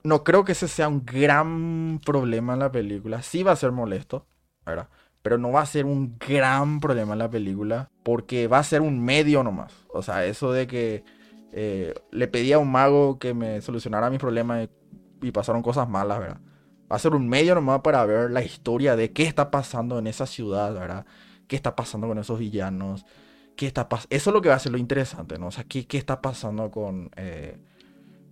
no creo que ese sea un gran problema en la película. Sí va a ser molesto, ¿verdad? pero no va a ser un gran problema en la película, porque va a ser un medio nomás. O sea, eso de que eh, le pedí a un mago que me solucionara mis problemas y, pasaron cosas malas, ¿verdad? Va a ser un medio nomás para ver la historia de qué está pasando en esa ciudad, ¿verdad? ¿Qué está pasando con esos villanos? ¿Qué está Eso es lo que va a ser lo interesante, ¿no? O sea, ¿qué, qué está pasando con eh,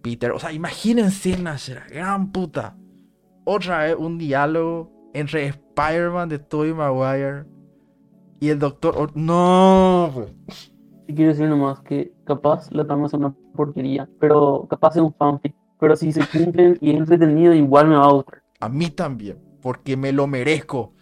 Peter? O sea, imagínense, Nasher, gran puta. Otra vez un diálogo entre Spider-Man de Tobey Maguire y el Doctor... Or- No. Y quiero decir nomás que capaz la trama es una porquería, pero capaz es un fanfic. Pero si se cumplen y es entretenido, igual me va a gustar. A mí también, porque me lo merezco.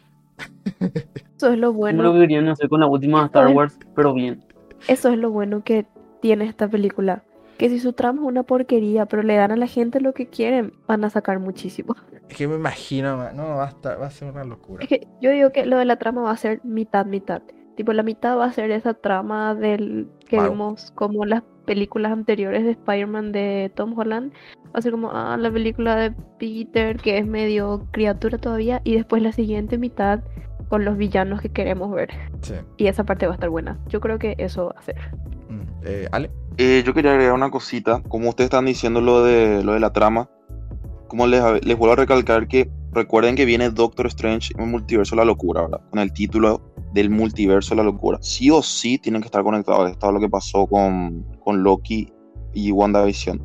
Eso es lo lo bueno, que querían hacer con la última Star Wars, pero bien. eso es lo bueno que tiene esta película. Que si su trama es una porquería, pero le dan a la gente lo que quieren, van a sacar muchísimo. Es que me imagino, no, va a, estar, va a ser una locura. Es que yo digo que lo de la trama va a ser mitad, mitad. Tipo, la mitad va a ser esa trama del que Mago. vimos como las películas anteriores de Spider-Man de Tom Holland. Va a ser como ah, la película de Peter, que es medio criatura todavía. Y después la siguiente mitad con los villanos que queremos ver. Sí. Y esa parte va a estar buena. Yo creo que eso va a ser. Eh, Ale. Eh, yo quería agregar una cosita, como ustedes están diciendo lo de, lo de la trama, como les, les vuelvo a recalcar que recuerden que viene Doctor Strange en el multiverso de la locura, ¿verdad? Con el título del multiverso de la locura. Sí o sí tienen que estar conectados. Esto es lo que pasó con, con Loki y WandaVision.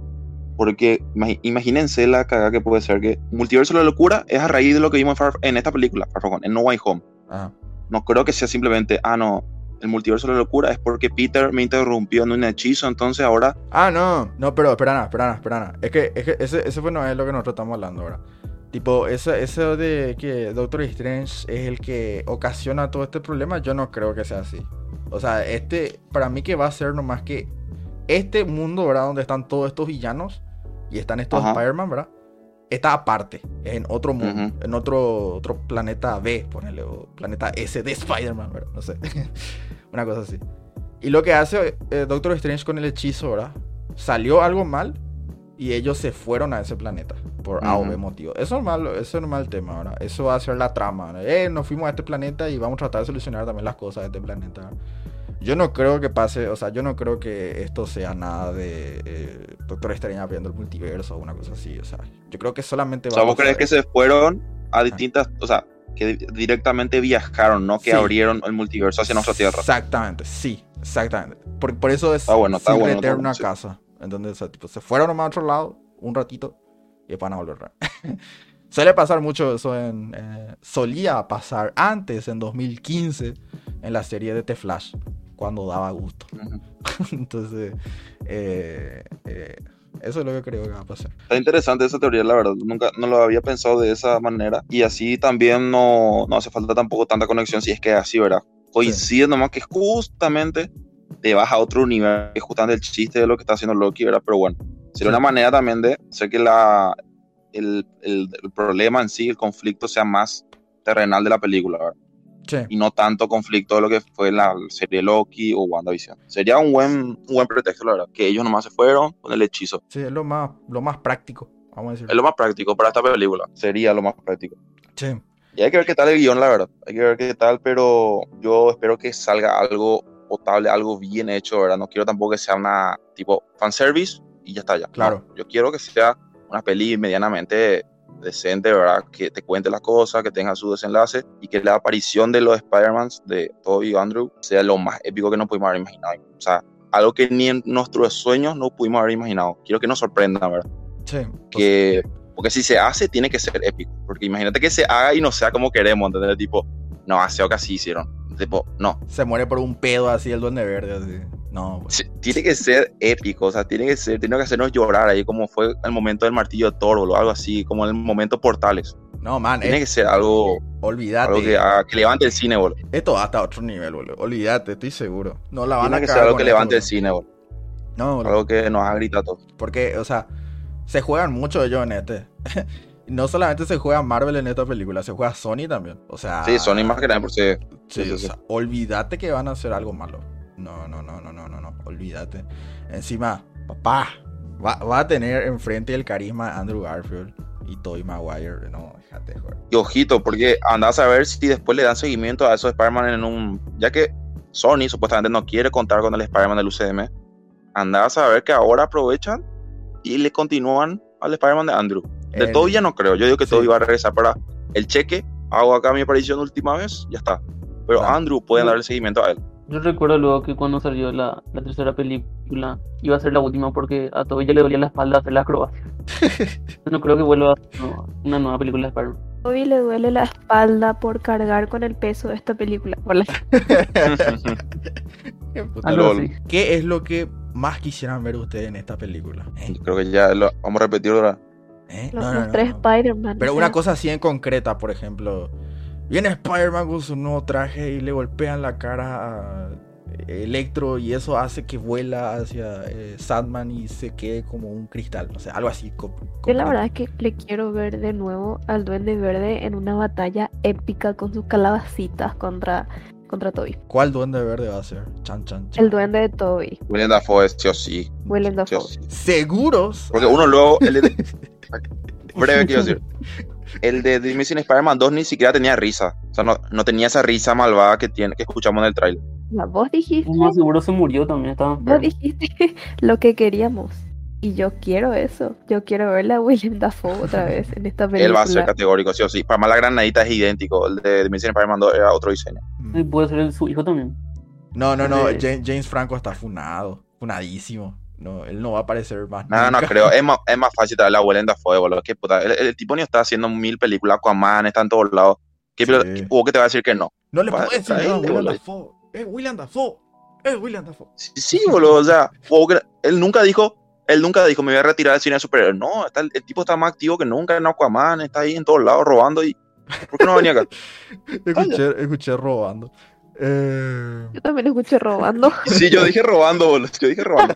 Porque imagínense la cagada que puede ser que multiverso de la locura es a raíz de lo que vimos en, Far- en esta película, Far en No Way Home. Ah, No creo que sea simplemente, ah, no, el multiverso de la locura es porque Peter me interrumpió en un hechizo, entonces ahora Ah, no, no, pero espera, espera, espera. Es que, es que ese, ese fue no es lo que nosotros estamos hablando ahora. Tipo, eso, eso de que Doctor Strange es el que ocasiona todo este problema, yo no creo que sea así. O sea, este, para mí que va a ser nomás que este mundo, ¿verdad? Donde están todos estos villanos y están estos. Spider-Man, ¿verdad? Está aparte, en otro mundo, Ujú. en otro, otro planeta B, ponele, o planeta S de Spider-Man. No sé. Una cosa así. Y lo que hace eh, Doctor Strange con el hechizo, ¿verdad? Salió algo mal y ellos se fueron a ese planeta por A o B motivo. Eso es malo, eso es mal tema, ¿verdad? Eso va a ser la trama. ¿verdad? Eh, nos fuimos a este planeta y vamos a tratar de solucionar también las cosas de este planeta. ¿verdad? Yo no creo que pase, o sea, yo no creo que esto sea nada de eh, Doctor Strange abriendo el multiverso o una cosa así, o sea, yo creo que solamente O va sea, a vos crees que se fueron a distintas, o sea, que di- directamente viajaron, no que Sí. abrieron el multiverso hacia nuestra Tierra. Exactamente, sí, exactamente. Por, por eso es Está bueno, está bueno, está bueno, una sí. casa. Entonces, o sea, tipo, se fueron nomás a otro lado un ratito y van a volver. Suele pasar mucho eso en... eh, solía pasar antes, en 2015, en la serie de The Flash, cuando daba gusto. Entonces, eh, eh, eso es lo que creo que va a pasar. Está interesante esa teoría, la verdad. Nunca no lo había pensado de esa manera. Y así también no, no hace falta tampoco tanta conexión si es que es así, ¿verdad? Coincide nomás que justamente te vas a otro universo, que es justamente el chiste de lo que está haciendo Loki, ¿verdad? Pero bueno, sería Sí. una manera también de hacer que la, el, el- el problema en sí, el conflicto, sea más terrenal de la película, ¿verdad? Sí, y no tanto conflicto de lo que fue la serie Loki o WandaVision. Sería un buen, un buen pretexto, la verdad, que ellos nomás se fueron con el hechizo. sí, es lo más, lo más práctico, vamos a decir. Es lo más práctico para esta película. Sería lo más práctico. Sí, Y hay que ver qué tal el guion, la verdad. Hay que ver qué tal, pero yo espero que salga algo potable, algo bien hecho, ¿verdad? No quiero tampoco que sea una tipo fanservice y ya está ya. Claro. No, yo quiero que sea una peli medianamente decente, ¿verdad? Que te cuente las cosas, que tenga su desenlace y que la aparición de los Spider-Mans de Toby y Andrew sea lo más épico que nos pudimos haber imaginado. O sea, algo que ni en nuestros sueños no pudimos haber imaginado. Quiero que nos sorprenda, ¿verdad? sí. que porque si se hace tiene que ser épico porque imagínate que se haga y no sea como queremos ¿entendés? tipo no hace o que así hicieron tipo no se muere por un pedo así el duende verde, así. No. Sí, tiene que ser épico o sea tiene que ser tiene que hacernos llorar ahí como fue el momento del martillo de Thor o algo así como el momento portales No, man, tiene que ser algo olvídate. algo que, haga- que levante el cine boludo. Esto va hasta otro nivel, boludo. Olvídate, estoy seguro. No la van tiene a que ser algo que esto, levante el cine boludo. No, boludo. algo que nos haga todos Porque, o sea, se juegan mucho ellos en este. no solamente se juega Marvel en esta película, se juega Sony también. O sea. sí Sony más que nada por Sí, sí, sí, o sea, olvídate que van a hacer algo malo. No, no, no, no, no, no, no. Olvídate. Encima, papá, va, va a tener enfrente el carisma de Andrew Garfield. y Tobey Maguire. No, déjate de joder. Y ojito, porque andás a ver si después le dan seguimiento a esos Spider-Man en un. Ya que Sony supuestamente no quiere contar con el Spider-Man del UCM, andás a ver que ahora aprovechan y le continúan al Spider-Man de Andrew. De El- Toby ya no creo. Yo digo que Sí. Toby va a regresar para el cheque. Hago acá mi aparición última vez, ya está. Pero Claro. Andrew pueden darle seguimiento a él. Yo recuerdo luego que cuando salió la, la tercera película iba a ser la última porque a Toby ya le dolía la espalda hacer la acrobacia. No creo que vuelva a hacer no, una nueva película de Spider-Man. Toby le duele la espalda por cargar con el peso de esta película. Qué puta Algo LOL. así. ¿Qué es lo que más quisieran ver ustedes en esta película? ¿Eh? Creo que ya lo vamos a repetir ahora. ¿Eh? Los, No, no, los no, tres no. Spider-Man. Pero una cosa así en concreta, por ejemplo, viene Spider-Man con su nuevo traje y le golpean la cara a Electro y eso hace que vuela hacia eh, Sandman y se quede como un cristal, o sea, algo así. Yo la verdad es que le quiero ver de nuevo al Duende Verde en una batalla épica con sus calabacitas contra, contra Toby. ¿Cuál duende verde va a ser? Chan, chan, chan. El Duende de Toby. William Dafoe es sí o sí. Willem Dafoe. ¿Seguros? Porque uno luego. El breve quiero decir. El de The Amazing Spider-Man 2 ni siquiera tenía risa. O sea, no, no tenía esa risa malvada que, tiene, que escuchamos en el trailer. Ya, vos dijiste, más seguro se murió también, estaba vos dijiste lo que queríamos. Y yo quiero eso. Yo quiero ver a Willem Dafoe otra vez en esta película. Él va a ser categórico, sí o sí. Para más la granadita es idéntico. El de Amazing Spider-Man 2 era otro diseño. Y puede ser el- su hijo también. No, no, no. James, James Franco está funado, funadísimo. No, él no va a aparecer más. No, no creo. Es más, es más fácil traer la Willem Dafoe, boludo. Qué puta. El, el tipo ni está haciendo mil películas. Aquaman está en todos lados. ¿Qué Sí. ¿O que te va a decir que no? No le puedo decir a William. Dafoe. Es William Dafoe. Es William Dafoe. Sí, sí, boludo. O sea, él nunca dijo. Él nunca dijo, me voy a retirar del cine de superhéroes. No, está, el tipo está más activo que nunca en Aquaman. Está ahí en todos lados robando. y ¿Por qué no venía acá? Escuché, escuché robando. Eh, Yo también escuché robando. Sí, yo dije robando, boludo. Yo dije robando.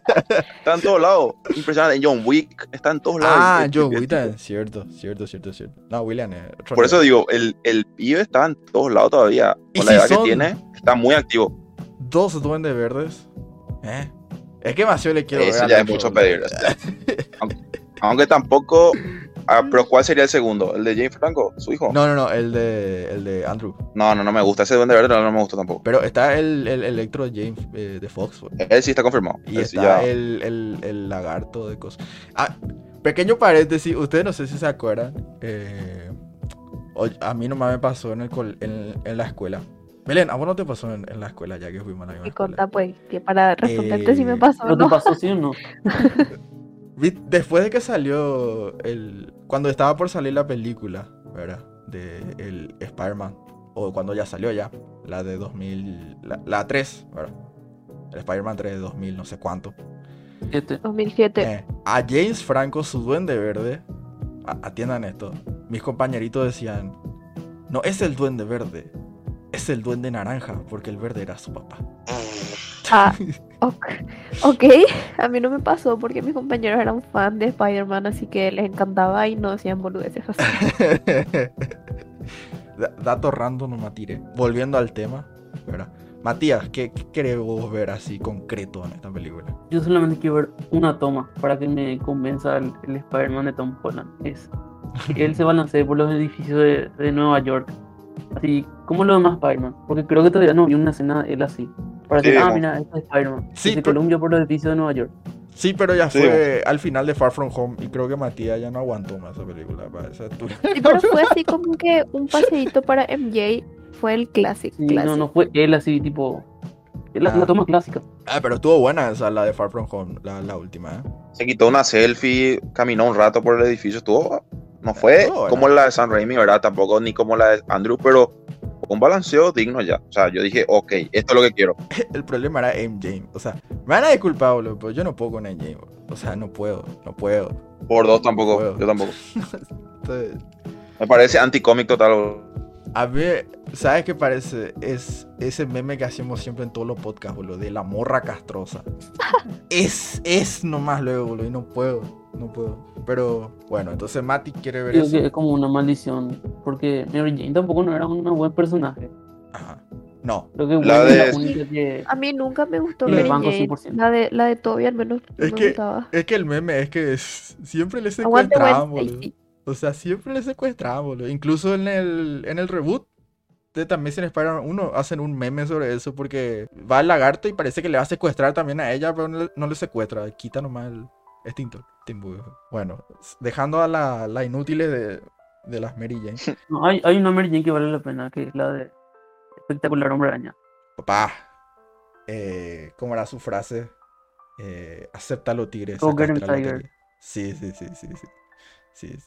Está en todos lados. Impresionante. En John Wick está en todos lados. ah, John Wick, también, cierto, cierto, cierto, cierto. No, William es otro Por eso digo, el, el pibe está en todos lados todavía. ¿Y Con la si edad que tiene, está muy activo. Dos duendes verdes. ¿Eh? Es que demasiado le quiero Eso ver. ya es mucho pedir. aunque, aunque tampoco. Ah, pero ¿cuál sería el segundo? ¿El de James Franco? ¿Su hijo? No, no, no, el de, el de Andrew. No, no, no me gusta. Ese duende verde no, no me gusta tampoco. Pero está el, el Electro James eh, de Fox. Él sí está confirmado. Y Él sí está ya- el, el, el lagarto de cosas. Ah, pequeño paréntesis, ustedes no sé si se acuerdan. eh, o- a mí nomás me pasó en, el col- en, en la escuela. Belén, ¿a vos no te pasó en, en la escuela ya que fuimos a la misma Y escuela? conta, pues, que para responderte si me Eh, pasó o ¿No te no. pasó sí o no? Después de que salió el... Cuando estaba por salir la película, ¿verdad? De el Spider-Man. O cuando ya salió ya. La de 2000... La, la 3, ¿verdad? El Spider-Man 3 de 2000, no sé cuánto. Este. 2007. Eh, a James Franco, su duende verde, a- atiendan esto, mis compañeritos decían, no es el duende verde, es el duende naranja, porque el verde era su papá. Ah, ok. ok, a mí no me pasó porque mis compañeros eran fan de Spider-Man, así que les encantaba y no decían boludeces así. Da- Dato random no me tiré. Volviendo al tema, ¿verdad? Matías, ¿qué, qué querés vos ver así concreto en esta película? Yo solamente quiero ver una toma para que me convenza el, el Spider-Man de Tom Holland. Es que él se balancee por los edificios de, de Nueva York. Así como los demás Spider-Man. Porque creo que todavía no vi una escena de él así. Para Sí, decir, ah, mira, este es Spider-Man. Sí, se pero- columpia por los edificios de Nueva York. Sí, pero ya Sí, fue al final de Far From Home y creo que Matías ya no aguantó más esa película para esa altura. Sí, pero fue así como que un paseíto para MJ fue el clásico. Sí, no, no fue él así, tipo. La, Ah. la toma clásica. Ah, pero estuvo buena esa, la de Far From Home, la, la última, ¿eh? Se quitó una selfie, caminó un rato por el edificio. Estuvo. No fue como la de San Raimi, ¿verdad? Tampoco ni como la de Andrew, pero un balanceo digno ya. O sea, yo dije, ok, esto es lo que quiero. El problema era MJ. O sea, me van a disculpar, boludo, pero yo no puedo con MJ. boludo. O sea, no puedo, no puedo. Por dos tampoco, yo tampoco. Entonces, Me parece anticómic total. boludo. a mí, ¿sabes qué parece? Es ese meme que hacemos siempre en todos los podcasts, boludo, de la morra castrosa. es, es nomás luego, boludo, y no puedo, no puedo. Pero bueno, entonces Mati quiere ver Creo eso. que es como una maldición. Porque Mary Jane tampoco no era un buen personaje. Ajá. No, Creo que La de- la única que. A mí nunca me gustó Mary Jane. 100%. La de, la de Toby al menos no Es me que- gustaba. es que el meme es que es- siempre le. Stacy. O sea, siempre le secuestraban, boludo. Incluso en el, en el reboot de también sin Spider-Man 1 hacen un meme sobre eso porque va el lagarto y parece que le va a secuestrar también a ella, pero no le, no le secuestra, extinto nomás el Bueno, dejando a la, la inútiles de, de las Mary Jane. No, hay, hay una Mary Jane que vale la pena, que es la de Espectacular Hombre Araña. Papá, eh, ¿cómo era su frase? Eh, acéptalo, tigre. Go get him, tiger. Sí, sí, sí, sí, sí. Sí.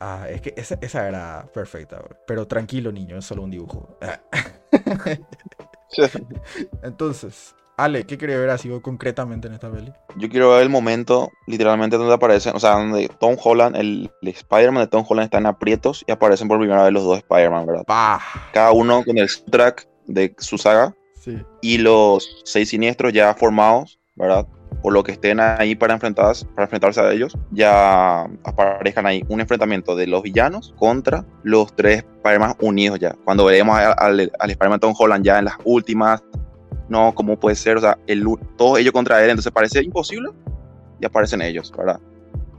Ah, es que esa, esa era perfecta, bro. pero tranquilo, niño, es solo un dibujo. Entonces, Ale, ¿qué quería ver así concretamente en esta peli? Yo quiero ver el momento, literalmente, donde aparecen, o sea, donde Tom Holland, el, el Spider-Man de Tom Holland está en aprietos y aparecen por primera vez los dos Spider-Man, ¿verdad? ¡Pah! Cada uno con el track de su saga Sí. y los seis siniestros ya formados, ¿verdad? Por lo que estén ahí para, enfrentarse, para enfrentarse a ellos, ya aparezcan ahí un enfrentamiento de los villanos contra los tres Spider-Man unidos ya. Cuando veremos a- al, al Spider-Man Tom Holland ya en las últimas, no, ¿cómo puede ser? O sea, el, todos ellos contra él, entonces parece imposible y aparecen ellos, ¿verdad?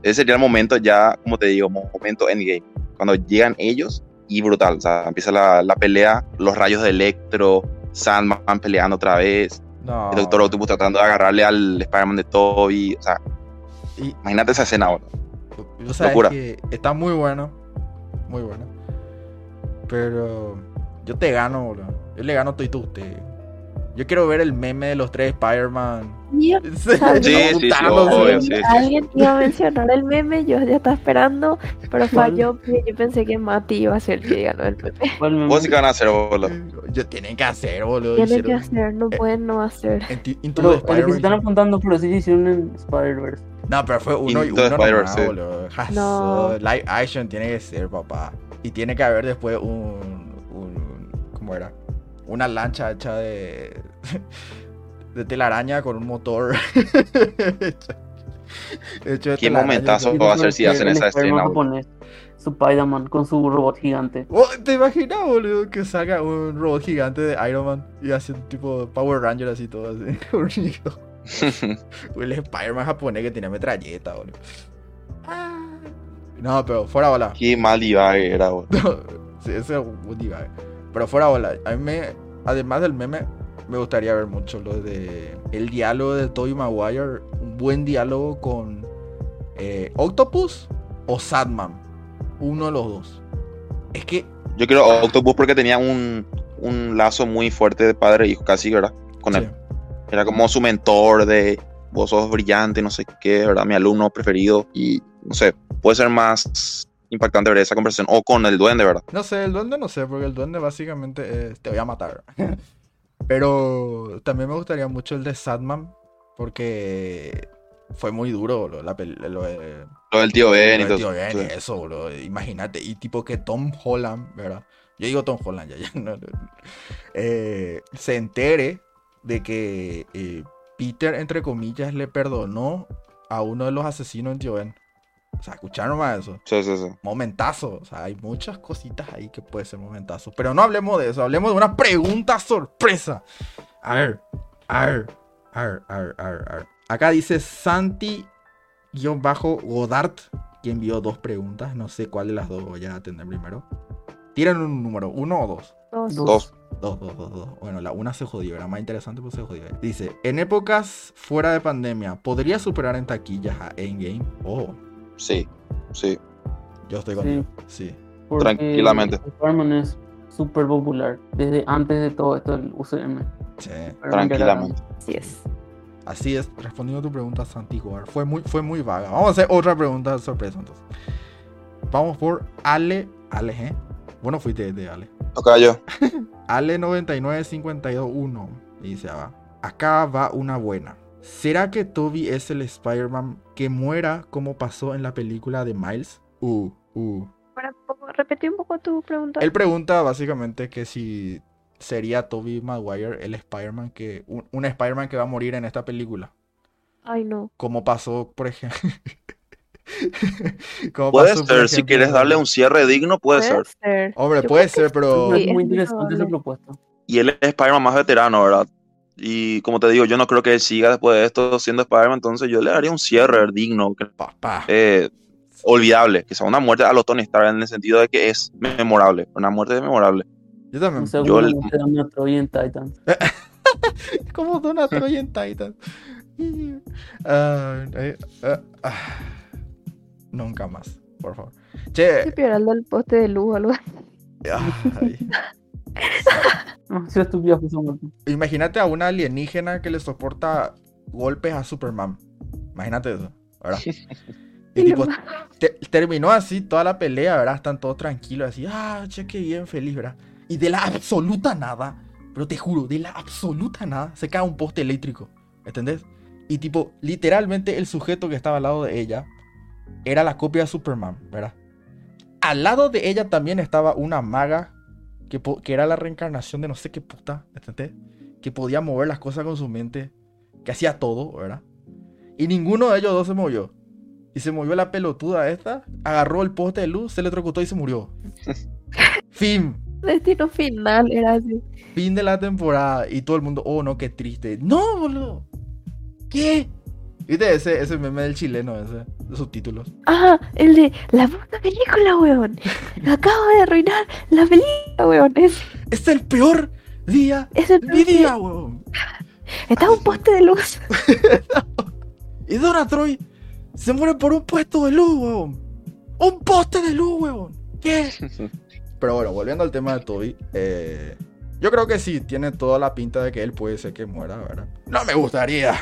Ese sería el momento ya, como te digo, momento endgame. Cuando llegan ellos y brutal, o sea, empieza la, la pelea, los rayos de Electro, Sandman peleando otra vez, No. el Doctor Octopus tratando de agarrarle al Spider-Man de Toby, o sea, Y, imagínate esa escena ahora. o sea, es Locura. que está muy bueno. Muy bueno. Pero yo te gano, boludo. Yo le gano todo a usted. Yo quiero ver el meme de los tres Spider-Man. Sí, Sí, sí, obvio, sí, sí. Alguien iba a mencionar el meme, yo ya estaba esperando, pero falló porque yo pensé que Mati iba a ser el que ganó el meme. ¿Cuál meme? Vos sí que van a hacer, boludo. Yo tienen que hacer, boludo. Tienen que hacer, no eh, pueden no hacer. en ti- Into Pero the el que se están Spider-Man. apuntando, pero sí lo hicieron en Spider-Verse. No, pero fue uno y uno nomás, sí. boludo. No. Live action tiene que ser, papá. Y tiene que haber después un, un ¿cómo era? Una lancha hecha de de telaraña con un motor. hecho, de Qué telaraña. momentazo. Va a ser si hacen el esa Spider-Man escena, japonés, Su Spider-Man con su robot gigante. Oh, ¿Te imaginas, boludo, que salga un robot gigante de Iron Man y hace un tipo Power Ranger así todo así? El Spider-Man japonés que tenía metralleta, boludo. Ah. No, pero fuera bola. Qué mal divague era, boludo. sí, ese es un divague. Pero fuera bola. A mí me, además del meme, me gustaría ver mucho lo de el diálogo de Tobey Maguire. Un buen diálogo con eh, Octopus o Sadman. Uno de los dos. Es que Yo quiero Octopus porque tenía un, un lazo muy fuerte de padre e hijo, casi, ¿verdad? Con sí, él. Era como su mentor de vos sos brillante, no sé qué, ¿verdad? Mi alumno preferido. Y no sé, puede ser más impactante ver esa conversación. O con el duende, ¿verdad? No sé, el duende no sé, porque el duende básicamente es te voy a matar. Pero también me gustaría mucho el de Sadman, porque fue muy duro la pel- lo de, Lo del tío Ben y todo Tío Ben y eso, bro. Imagínate, y tipo que Tom Holland, ¿verdad? Yo digo Tom Holland, ya, ya. no, no, eh, se entere de que eh, Peter, entre comillas, le perdonó a uno de los asesinos en Tío Ben. O sea, escucharon más eso Sí, sí, sí. momentazo. O sea, hay muchas cositas ahí que puede ser momentazo. Pero no hablemos de eso, hablemos de una pregunta sorpresa. A ver, a ver, a ver, a ver, a ver, a ver. Acá dice Santi-Godard, que envió dos preguntas. No sé cuál de las dos voy a atender primero. Tiran un número, uno o dos. Dos. Dos. Dos, dos, dos, dos. Bueno, la una se jodió, era más interesante, pues se jodió. Dice, en épocas fuera de pandemia, ¿podría superar en taquillas a Endgame? Oh, Sí, sí. yo estoy Sí. contigo. Sí. porque Tranquilamente. Spider-Man es súper popular desde antes de todo esto del UCM. Sí. Tranquilamente. Así es. Así es, respondiendo a tu pregunta, Santi Goar. Fue muy, fue muy vaga. Vamos a hacer otra pregunta sorpresa entonces. Vamos por Ale. Ale, ¿eh? Bueno, fuiste de Ale. Toca yo. Ale 99521. Y dice, ah, va. Acá va una buena. ¿Será que Toby es el Spider-Man que muera como pasó en la película de Miles? Uh, uh. Repetí un poco tu pregunta. Él pregunta básicamente que si sería Toby Maguire el Spider-Man que. Un, un Spider-Man que va a morir en esta película. Ay, no. Como pasó, por ejemplo. Puede pasó, ser, si quieres darle un cierre digno, puede ser. ser. Hombre, Yo puede ser, pero- sí, es muy es interesante esa propuesta. Y él es Spider-Man más veterano, ¿verdad? Y como te digo, yo no creo que él siga después de esto siendo Spider-Man, entonces yo le daría un cierre digno. que- Papá. Eh, olvidable, que sea una muerte a lo Tony Stark en el sentido de que es memorable, una muerte memorable. Yo también. Yo dan una Troy en Titans. Como Donna Troy en Titan. Eh, ah, ah. Nunca más, por favor. Che, Se el poste de luz o algo. ay, Imagínate a una alienígena que le soporta golpes a Superman. Imagínate eso, ¿verdad? Y tipo, te- terminó así toda la pelea, ¿verdad? Están todos tranquilos, así, ah, che, qué bien, feliz, ¿verdad? Y de la absoluta nada, pero te juro, de la absoluta nada, se cae un poste eléctrico, ¿entendés? Y tipo, literalmente el sujeto que estaba al lado de ella era la copia de Superman, ¿verdad? Al lado de ella también estaba una maga que, era la reencarnación de no sé qué puta, ¿entendés? Que podía mover las cosas con su mente, que hacía todo, ¿verdad? Y ninguno de ellos dos se movió. Y se movió la pelotuda esta, agarró el poste de luz, se electrocutó y se murió. fin. Destino final era así. Fin de la temporada. Y todo el mundo, oh no, qué triste. No, boludo. ¿Qué? ¿Viste ese, ese meme del chileno, ese? De subtítulos. Ah, el de la puta película, weón. Acabo de arruinar la película, weón. Es, Es el peor día es el de mi peor día, weón. Está un poste de luz. Y Dora Troy se muere por un puesto de luz, weón. Un poste de luz, weón. ¿Qué? Pero bueno, volviendo al tema de Toby, eh, yo creo que sí, tiene toda la pinta de que él puede ser que muera, ¿verdad? No me gustaría,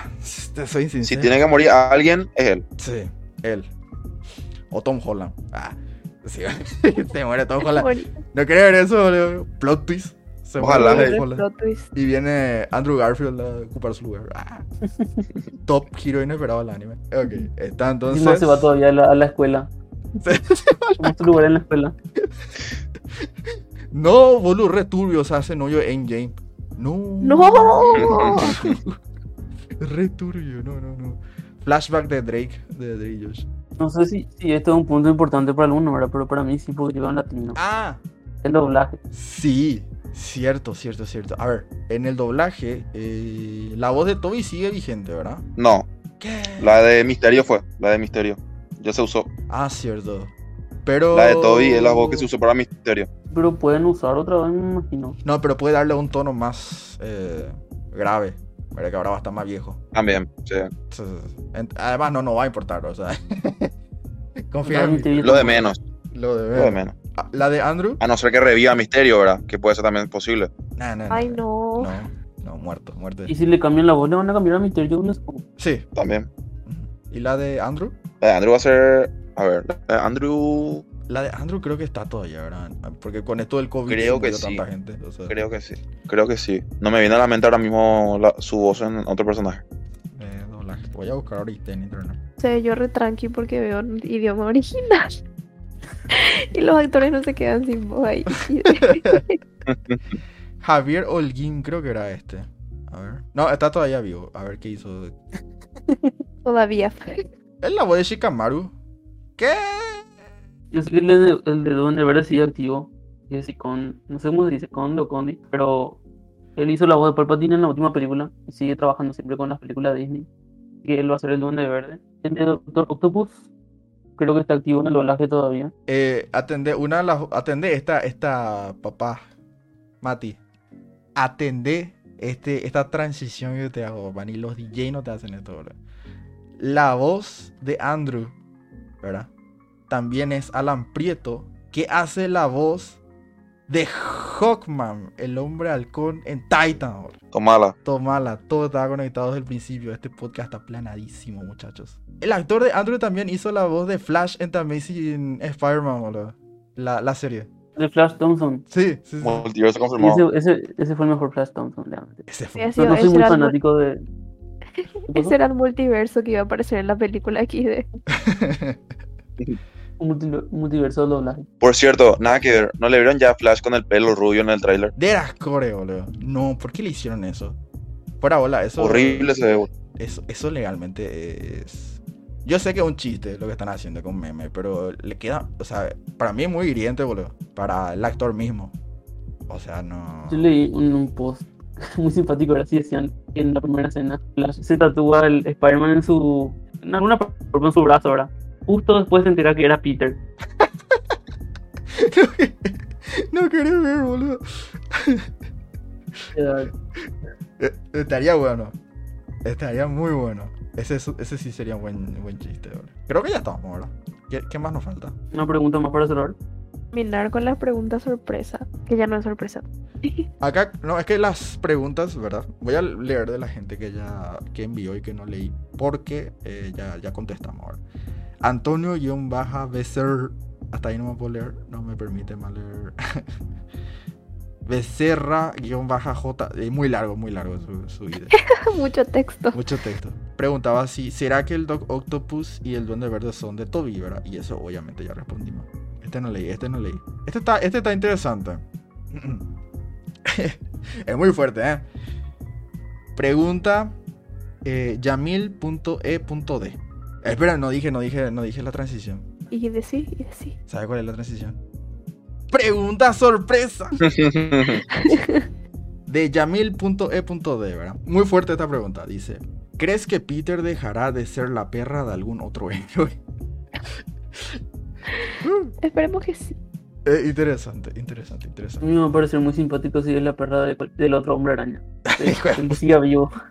te soy sincero. Si tiene que morir a alguien, es él. Sí, él. O Tom Holland. Ah, sí, se muere Tom Holland. No quería ver eso, boludo. Plot twist. Se Ojalá, muere. Tom Holland. Plot twist. Y viene Andrew Garfield a ocupar su lugar. Ah. Top hero inesperado del anime. Ok, está entonces. Encima se va todavía a la, a la escuela. Como su lugar en la escuela. No, boludo, re turbio, o sea, hace novio Endgame. No. ¡No! Re turbio, no, no, no. Flashback de Drake, de Drake Josh. No sé si, si esto es un punto importante para alguno, ¿verdad? Pero para mí sí, porque lleva en latino. Ah, El doblaje. sí, cierto, cierto, cierto. A ver, en el doblaje, eh, la voz de Toby sigue vigente, ¿verdad? No, ¿Qué? la de Misterio fue, la de Misterio. Ya se usó. Ah, cierto. Pero. La de Toby es la voz que se usó para Misterio. Pero pueden usar otra vez, me imagino. No, pero puede darle un tono más eh, grave. ¿verdad? Que ahora va a estar más viejo. También, sí. Además, no nos va a importar, o sea. Confía en mí. Lo de menos, Lo de lo de menos. Ah, La de Andrew. A no ser que reviva Misterio, ¿verdad? Que puede ser también posible. Nah, nah, nah. Ay, no. No, no, muerto, muerte. Y si le cambian la voz, le van a cambiar a Misterio. Sí. También. ¿Y la de Andrew? La de Andrew va a ser. A ver, la de Andrew. La de Andrew creo que está todavía, ¿verdad? Porque con esto del COVID Creo se que sí. tanta gente. o sea, Creo que sí. Creo que sí. No me viene a la mente ahora mismo la- su voz en otro personaje. eh, doblaje. Voy a buscar ahorita en internet. O sea, yo re tranqui porque veo un idioma original. y los actores no se quedan sin voz ahí. Javier Holguín, creo que era este. A ver. No, está todavía vivo. A ver qué hizo. Todavía. Es la voz de Shikamaru. ¿Qué? Yo sé que el de, el de Verde sigue activo. Y con, no sé cómo se dice, Conde o Condi, pero él hizo la voz de Palpatine en la última película y sigue trabajando siempre con las películas de Disney. Que él va a ser el Duende Verde. El de Doctor Octopus creo que está activo en el doblaje todavía. Eh, atende una las. Atende esta, esta papá. Mati. Atende este, esta transición que te hago, papá. Ni los DJ no te hacen esto, bro. La voz de Andrew, ¿verdad? También es Alan Prieto, que hace la voz de Hawkman, el hombre halcón en Titan. Tomala. Tomala, todo estaba conectado desde el principio. Este podcast está planadísimo, muchachos. El actor de Andrew también hizo la voz de Flash en The Amazing Spider-Man, boludo. La, la serie. De Flash Thompson. Sí, sí, sí. Multiverso confirmado. ese, ese, ese fue el mejor Flash Thompson, realmente. Ese fue. No, sido- no soy muy fanático de. Ese era el multiverso que iba a aparecer en la película aquí de. Un multi- un multiverso de doblaje. Por cierto, nada que ver. ¿No le vieron ya a Flash con el pelo rubio en el tráiler? de las core, boludo. No, ¿por qué le hicieron eso? Fuera bola, eso. Horrible se ve. boludo. Eso, eso legalmente es. Yo sé que es un chiste lo que están haciendo con meme, pero le queda. O sea, para mí es muy hiriente, boludo. Para el actor mismo. O sea, no. Yo leí un, un post muy simpático, ahora sí decían en la primera escena Flash se tatúa el Spider-Man en su. en alguna parte en su brazo, ¿verdad? justo después se entera que era Peter. no querés ver, boludo. Eh, Eh, Estaría bueno. Estaría muy bueno. Ese, es- ese sí sería un buen, buen chiste, boludo. Creo que ya estamos, ¿verdad? ¿Qué, qué más nos falta? Una pregunta más para cerrar. Terminar con las preguntas sorpresa, que ya no es sorpresa. Acá, no, es que las preguntas, ¿verdad? Voy a leer de la gente que ya que envió y que no leí, porque eh, ya, ya contestamos ahora. Antonio-Becer, hasta ahí no me puedo leer, no me permite más leer. Becerra-J, eh, muy largo, muy largo su, su. Mucho texto. Mucho texto. Preguntaba si, ¿será que el Doc Octopus y el Duende Verde son de Toby, verdad? Y eso obviamente ya respondimos. Este no leí, este no leí. Este está, este está interesante. es muy fuerte, ¿eh? Pregunta eh, Yamil.e.d. Espera, no dije, no dije, no dije la transición. Y decir, y decir. ¿Sabe cuál es la transición? Pregunta sorpresa de Yamil.e.d, ¿verdad? Muy fuerte esta pregunta. Dice: ¿Crees que Peter dejará de ser la perra de algún otro héroe? Esperemos que sí. eh, interesante, interesante, A interesante. mí me va a parecer muy simpático si es la perra de del otro hombre araña. Que siga vivo.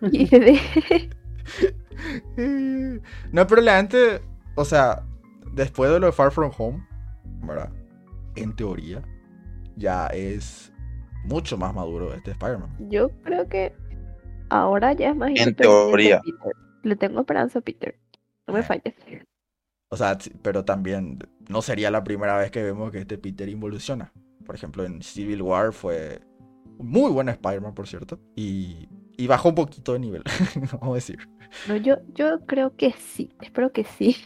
Eh, No, pero la gente, o sea, después de lo de Far From Home, ¿verdad? En teoría, ya es mucho más maduro este Spider-Man. Yo creo que ahora ya es más En teoría. Peter. Le tengo esperanza a Peter. No me falles. O sea, pero también no sería la primera vez que vemos que este Peter involuciona. Por ejemplo, en Civil War fue muy buen Spider-Man, por cierto. Y, y bajó un poquito de nivel, vamos a decir. No, yo, yo creo que sí. Espero que sí.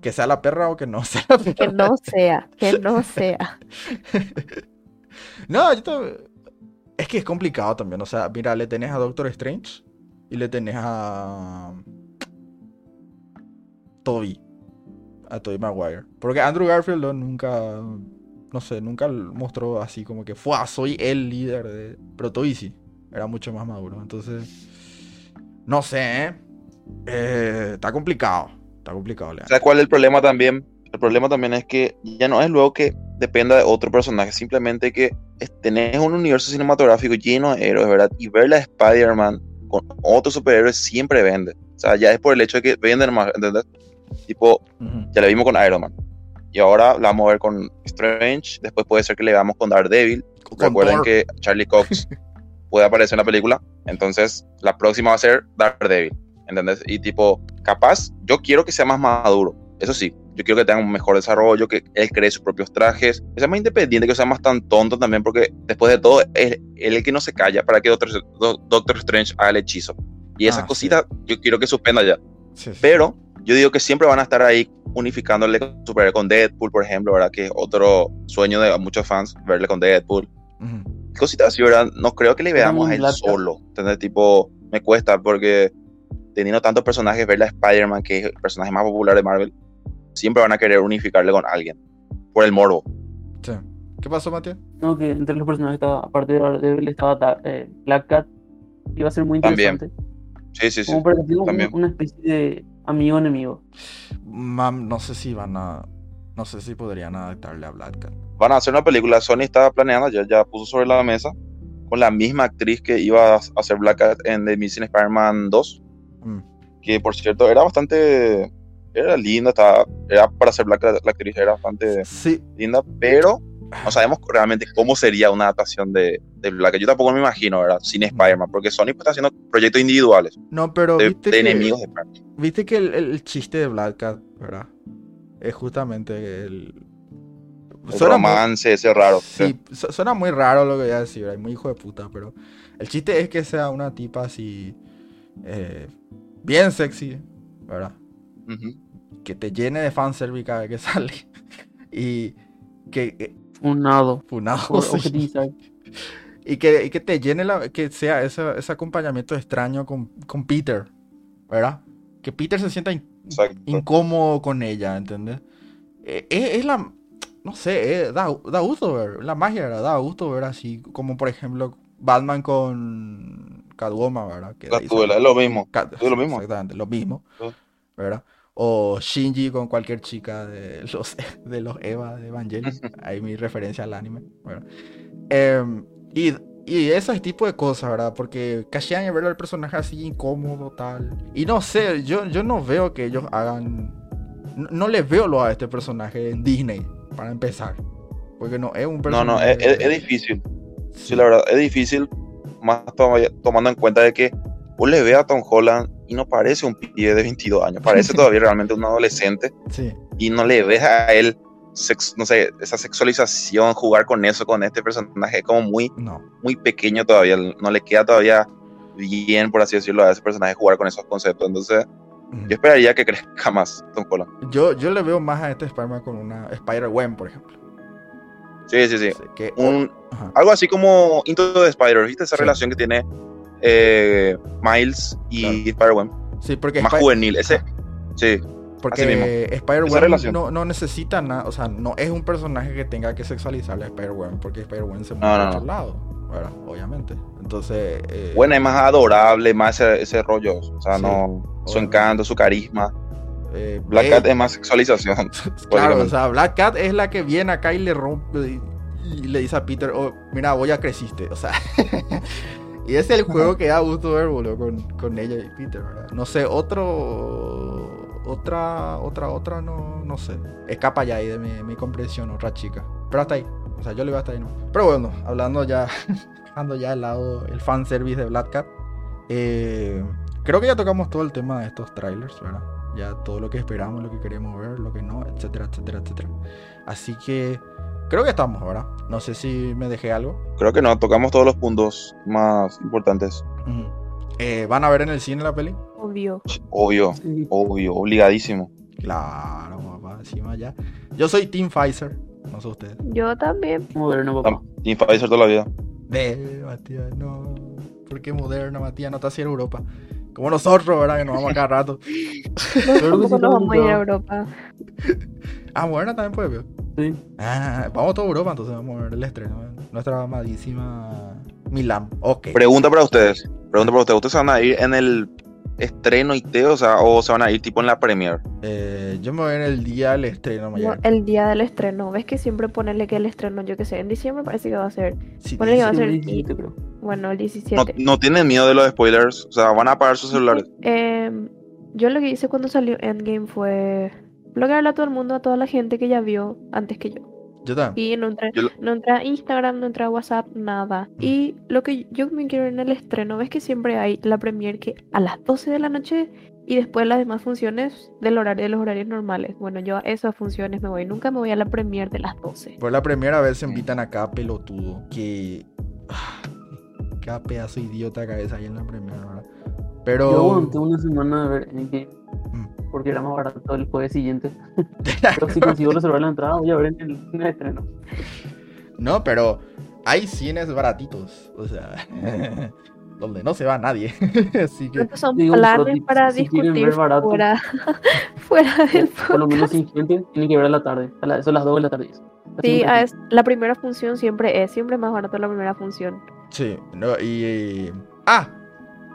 Que sea la perra o que no sea la perra. Que no sea. Que no sea. No, yo también- Es que es complicado también. O sea, mira, le tenés a Doctor Strange y le tenés a. Toby. A Toby Maguire. Porque Andrew Garfield nunca. No sé, nunca mostró así como que fue, soy el líder de. Pero Toby sí. Era mucho más maduro. Entonces. No sé, ¿eh? Eh, está complicado. Está complicado. ¿Sabes cuál es el problema también? El problema también es que ya no es luego que dependa de otro personaje, simplemente que tenés un universo cinematográfico lleno de héroes, ¿verdad? Y ver a Spider-Man con otros superhéroes siempre vende. O sea, ya es por el hecho de que venden más, ¿entendés? Tipo, Ujú. ya la vimos con Iron Man. Y ahora la vamos a ver con Strange. Después puede ser que le veamos con Daredevil. Con Recuerden Thor. que Charlie Cox puede aparecer en la película. Entonces, la próxima va a ser Daredevil. ¿Entendés? Y tipo, capaz, yo quiero que sea más maduro. Eso sí, yo quiero que tenga un mejor desarrollo, que él cree sus propios trajes, que sea más independiente, que sea más tan tonto también, porque después de todo, es él el que no se calla para que Doctor, Do- Doctor Strange haga el hechizo. Y esas Ah, sí. cositas, yo quiero que suspenda ya. Sí, sí. Pero yo digo que siempre van a estar ahí unificándole con superhéroe con Deadpool, por ejemplo, ¿verdad? Que es otro sueño de muchos fans, verle con Deadpool. Ujú. Cositas así, ¿verdad? No creo que le veamos a él solo. ¿entendés? Tipo, me cuesta porque teniendo tantos personajes, verle a Spider-Man, que es el personaje más popular de Marvel, siempre van a querer unificarle con alguien. Por el morbo. Sí. ¿Qué pasó, Matías? No, que entre los personajes estaba, aparte de Daredevil, estaba Ta- eh, Black Cat. Iba a ser muy También. interesante. Sí, sí, sí. Como para que tenga un- también. una especie de amigo-enemigo. Mam, no sé si van a. No sé si podrían adaptarle a Black Cat. Van a hacer una película, Sony estaba planeando, ya, ya puso sobre la mesa, con la misma actriz que iba a hacer Black Cat en The Amazing Spider-Man 2. Mm. que por cierto era bastante era linda estaba era para ser Black Cat, la actriz era bastante Sí, linda pero no sabemos realmente cómo sería una adaptación de, de Black yo tampoco me imagino verdad sin Spider-Man porque Sony pues, está haciendo proyectos individuales no, pero de, viste de que, enemigos de Spider-Man viste que el, el chiste de Black Cat, ¿verdad? Es justamente el. el Suena muy- romance ese raro Sí, su- suena muy raro lo que voy a decir, ¿verdad? muy hijo de puta, pero el chiste es que sea una tipa así. eh, bien sexy, ¿verdad? Que te llene de fanservice cada vez que sale. y que. Un nado. funado, Por sí. objetizar. Y que, y que te llene la, que sea ese, ese acompañamiento extraño con, con Peter, ¿verdad? Que Peter se sienta in- incómodo con ella, ¿entendés? Eh, Es, es la, no sé, eh, da, da gusto ver, la magia, ¿verdad? Da gusto ver así, como por ejemplo Batman con Catwoman, ¿verdad? Que Gatúbela, sale- es lo mismo Cat- es lo mismo. Exactamente, lo mismo, Sí. ¿verdad? O Shinji con cualquier chica de los, de los Eva de Evangelion. Ahí mi referencia al anime. Bueno. Em, y, y ese tipo de cosas, ¿verdad? Porque Kashian ver al personaje así incómodo, tal. Y no sé, yo, yo no veo que ellos hagan. No, no les veo lo a este personaje en Disney, para empezar. Porque no es un No, personaje. no, es, es- es difícil. Sí, la verdad, es difícil, más to- tomando en cuenta de que vos le ves a Tom Holland y no parece un pibe de 22 años, parece todavía realmente un adolescente Sí, y no le ves a él, sex- no sé, esa sexualización, jugar con eso, con este personaje, es como muy, no. muy pequeño todavía, no le queda todavía bien, por así decirlo, a ese personaje jugar con esos conceptos. Entonces, Ujú. yo esperaría que crezca más Tom Holland. Yo, yo le veo más a este Spider-Man con una Spider-Gwen, por ejemplo. Sí, sí, sí. Que, Un, Ajá. algo así como Into the Spider, ¿viste? Esa Sí. relación que tiene eh, Miles y Claro. Spider-Man. Sí, porque Más juvenil, ese. Sí, Porque Spider-Man no, no necesita nada, o sea, no es un personaje que tenga que sexualizarle a Spider-Man, porque Spider-Man se mueve No, a no, otro no. lado, ¿verdad? Obviamente. Entonces, eh, Bueno, es más adorable, más ese, ese rollo. O sea, Sí, no. Su encanto, su carisma. eh, Black eh, Cat es más sexualización. Claro, o sea, Black Cat es la que viene acá y le rompe y, y le dice a Peter, oh, mira, vos ya creciste, o sea. y ese es el juego que da gusto ver, boludo, con, con ella y Peter, ¿verdad? No sé, otro... Otra, otra, otra, no, no sé. Escapa ya ahí de mi, mi comprensión, otra chica. Pero hasta ahí. O sea, yo le iba hasta ahí, ¿no? Pero bueno, hablando ya, dejando ya al lado el fanservice de Black Cat. eh, creo que ya tocamos todo el tema de estos trailers, ¿verdad? Ya todo lo que esperamos, lo que queremos ver, lo que no, etcétera, etcétera, etcétera. Así que creo que estamos, ¿verdad? No sé si me dejé algo. Creo que no, tocamos todos los puntos más importantes. Eh, ¿Van a ver en el cine la peli? Obvio. Obvio, Sí. obvio, obligadísimo. Claro, papá, encima ya. Yo soy Team Pfizer, no sé ustedes. Yo también. Moderno, papá. Team Pfizer toda la vida. De Matías, no. ¿Por qué moderna, Matías? No está así en Europa. Como nosotros, ¿verdad? Que nos vamos a cada rato. No, nos vamos a ir a. Europa. Ah, moderna también puede ver. Sí. Ah, vamos a toda Europa, entonces vamos a ver el estreno. Nuestra amadísima Milán. Ok. Pregunta para ustedes. Pregunta para ustedes. ¿Ustedes se van a ir en el estreno IT, o sea, o se van a ir tipo en la premiere? Eh, yo me voy en el día del estreno No, mañana. el día del estreno. ¿Ves que siempre ponerle que el estreno, yo que sé, en diciembre parece que va a ser? Sí, ponele que va a Sí, ser el el 17, creo. Bueno, el No, 17. no tienen miedo de los spoilers, o sea, van a apagar sus celulares. Em, yo lo que hice cuando salió Endgame fue bloquearle a todo el mundo, a toda la gente que ya vio antes que yo. Yo también. Y no entré, Yo lo- no entré a Instagram, no entré a WhatsApp, nada. Y lo que yo me quiero en el estreno, ves que siempre hay la premiere que a las 12 de la noche y después las demás funciones del horario de los horarios normales. Bueno, yo a esas funciones me voy, nunca me voy a la premiere de las 12. Por la primera vez se invitan acá pelotudo. Que. ah, Cada pedazo de idiota cabeza ahí en la primera, ¿verdad? Pero. Yo aguanté una semana de ver Endgame Mm. porque era más barato el jueves siguiente. Pero si consigo reservar la entrada, voy a ver en el, en el estreno. No, pero hay cines baratitos. O sea, donde no se va nadie. Así que. Son Digo, planes si- para si discutir barato. fuera, fuera del Por lo menos sin gente, tienen que ver a la tarde. A la, son las 2 de la tarde. Así Sí, a es- la primera función siempre es, siempre es más barato la primera función. Sí, no, y. ¡Ah!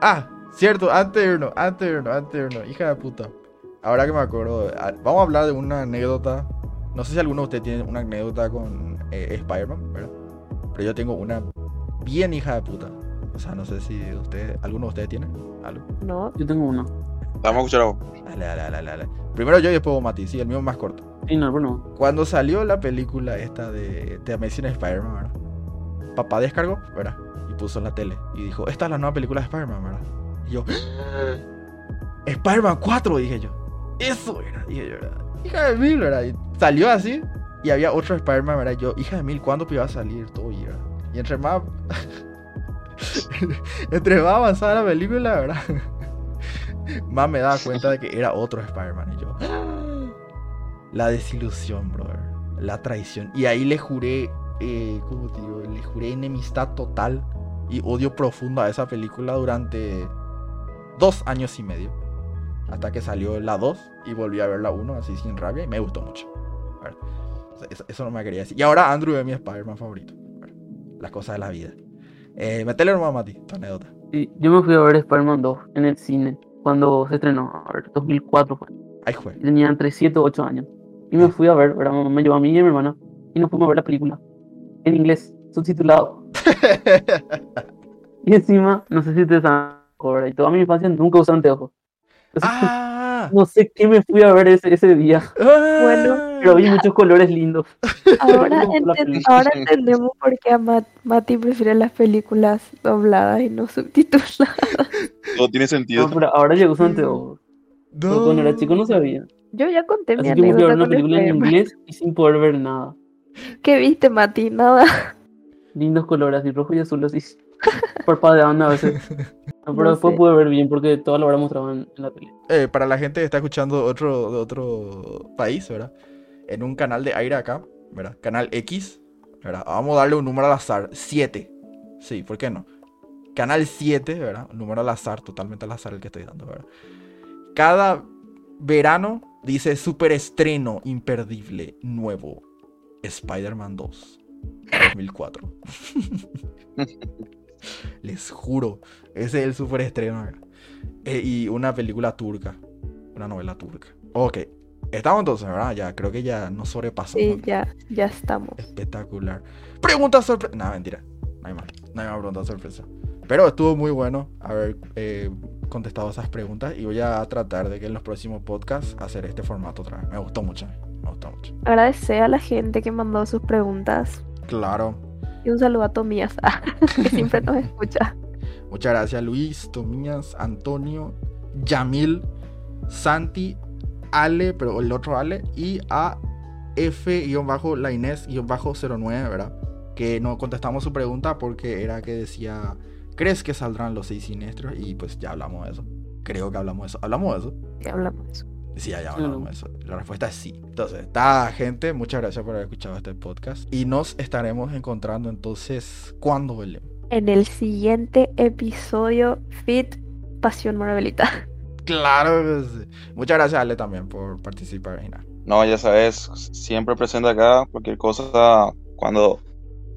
¡Ah! Cierto, antes de irnos, antes de irnos, antes de irnos, hija de puta. Ahora que me acuerdo, vamos a hablar de una anécdota. No sé si alguno de ustedes tiene una anécdota con eh, Spider-Man, ¿verdad? Pero yo tengo una bien hija de puta. O sea, no sé si ustedes, alguno de ustedes tiene algo. ¿No? Yo tengo uno. Vamos a escuchar a vos. Dale, dale, dale, dale. Primero yo y después Mati, sí, el mío más corto. Sí, no, pero no. Cuando salió la película esta de, de Amazing Spider-Man, ¿verdad? Papá descargó, ¿verdad? Y puso en la tele. Y dijo, esta es la nueva película de Spider-Man, ¿verdad? Y yo, Spider-Man 4, dije yo. Eso era, dije yo, ¿verdad? Hija de mil, ¿verdad? Y salió así. Y había otro Spider-Man, ¿verdad? Yo, hija de mil, ¿cuándo iba a salir todo? Y, y entre más... entre más avanzada la película, ¿verdad? más me daba cuenta de que era otro Spider-Man. Y yo... La desilusión, brother. La traición. Y ahí le juré, eh, ¿cómo te digo? Le juré enemistad total y odio profundo a esa película durante dos años y medio. Hasta que salió la 2 y volví a ver la 1 así sin rabia y me gustó mucho. Eso, eso no me quería decir. Y ahora Andrew es mi Spider-Man favorito. Las cosas de la vida. Eh, metele nomás, Mati, tu anécdota. Sí, yo me fui a ver Spider-Man 2 en el cine cuando se estrenó. A ver, 2004 fue. Ay, jue. tenía entre 7 o 8 años. Y me fui a ver, ¿verdad? Mamá me llevó a mí y a mi hermana. Y nos fuimos a ver la película. En inglés, subtitulado. Y encima, no sé si te saben, ¿verdad? Y toda mi infancia nunca usé anteojos. Entonces, ah, no sé qué me fui a ver ese, ese día. Bueno, Pero vi muchos colores lindos. Ahora, enten- entendemos por qué a Mat- Mati prefiere las películas dobladas y no subtituladas. Todo tiene sentido. No, pero ahora yo uso anteojos. Pero cuando era chico no sabía. Yo ya conté mi Así que me fui a ver anécdota una película en Spider-Man. inglés y sin poder ver nada. ¿Qué viste, Mati? Nada. Lindos colores, así rojo y azul, así. Parpadeaban a veces. No, pero No después sé. pude ver bien porque toda la hora mostraban en la tele. Eh, para la gente que está escuchando otro, de otro país, ¿verdad? En un canal de aire acá, ¿verdad? Canal X, ¿verdad? Vamos a darle un número al azar, 7. Sí, ¿por qué no? Canal 7, ¿verdad? Un número al azar, totalmente al azar el que estoy dando, ¿verdad? Cada verano dice super estreno imperdible nuevo Spider-Man 2 2004. Les juro, ese es el super estreno. ¿verdad? Eh, y una película turca. Una novela turca. Ok. Estamos entonces, ¿verdad? Ya, creo que ya nos sobrepasamos. Sí, ya, ya estamos. Espectacular. Pregunta sorpresa. No, mentira. No hay más. No hay más pregunta sorpresa. Pero estuvo muy bueno haber eh, contestado esas preguntas. Y voy a tratar de que en los próximos podcasts hacer este formato otra vez. Me gustó mucho. Me gustó mucho. Agradecer a la gente que mandó sus preguntas. Claro. Y un saludo a Tomías, que siempre nos escucha. Muchas gracias Luis, Tomías, Antonio, Yamil, Santi, Ale, pero el otro Ale, y a F-la Inés-09, ¿verdad? Que no contestamos su pregunta porque era que decía, ¿crees que saldrán los seis siniestros? Y pues ya hablamos de eso. Creo que hablamos de eso. ¿Hablamos de eso? Que hablamos de eso. Sí, ya, ya hablamos de eso. La respuesta es sí. Entonces, está, gente. Muchas gracias por haber escuchado este podcast. Y nos estaremos encontrando entonces, ¿cuándo, Belén? En el siguiente episodio, Fit Pasión Marvelita. Claro que sí. Muchas gracias, Ale, también por participar, Gina. No, ya sabes, siempre presente acá. Cualquier cosa, cuando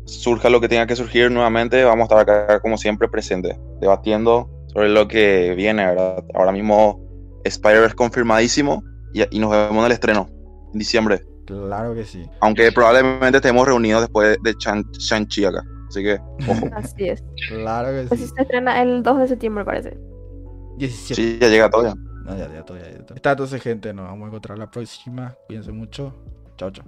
surja lo que tenga que surgir nuevamente, vamos a estar acá como siempre presente, debatiendo sobre lo que viene, ¿verdad? Ahora mismo Spider-Verse confirmadísimo y, y nos vemos en el estreno en diciembre. Claro que sí. Aunque probablemente estemos reunidos después de Shang-Chi acá. Así que, ojo. Así es. Claro que Pues sí. se estrena el 2 de septiembre, parece. 17. Sí, ya llega todo ya. No, ya, ya, todo, ya, ya todo. Está entonces, gente. Nos vamos a encontrar la próxima. Cuídense mucho. Chao, chao.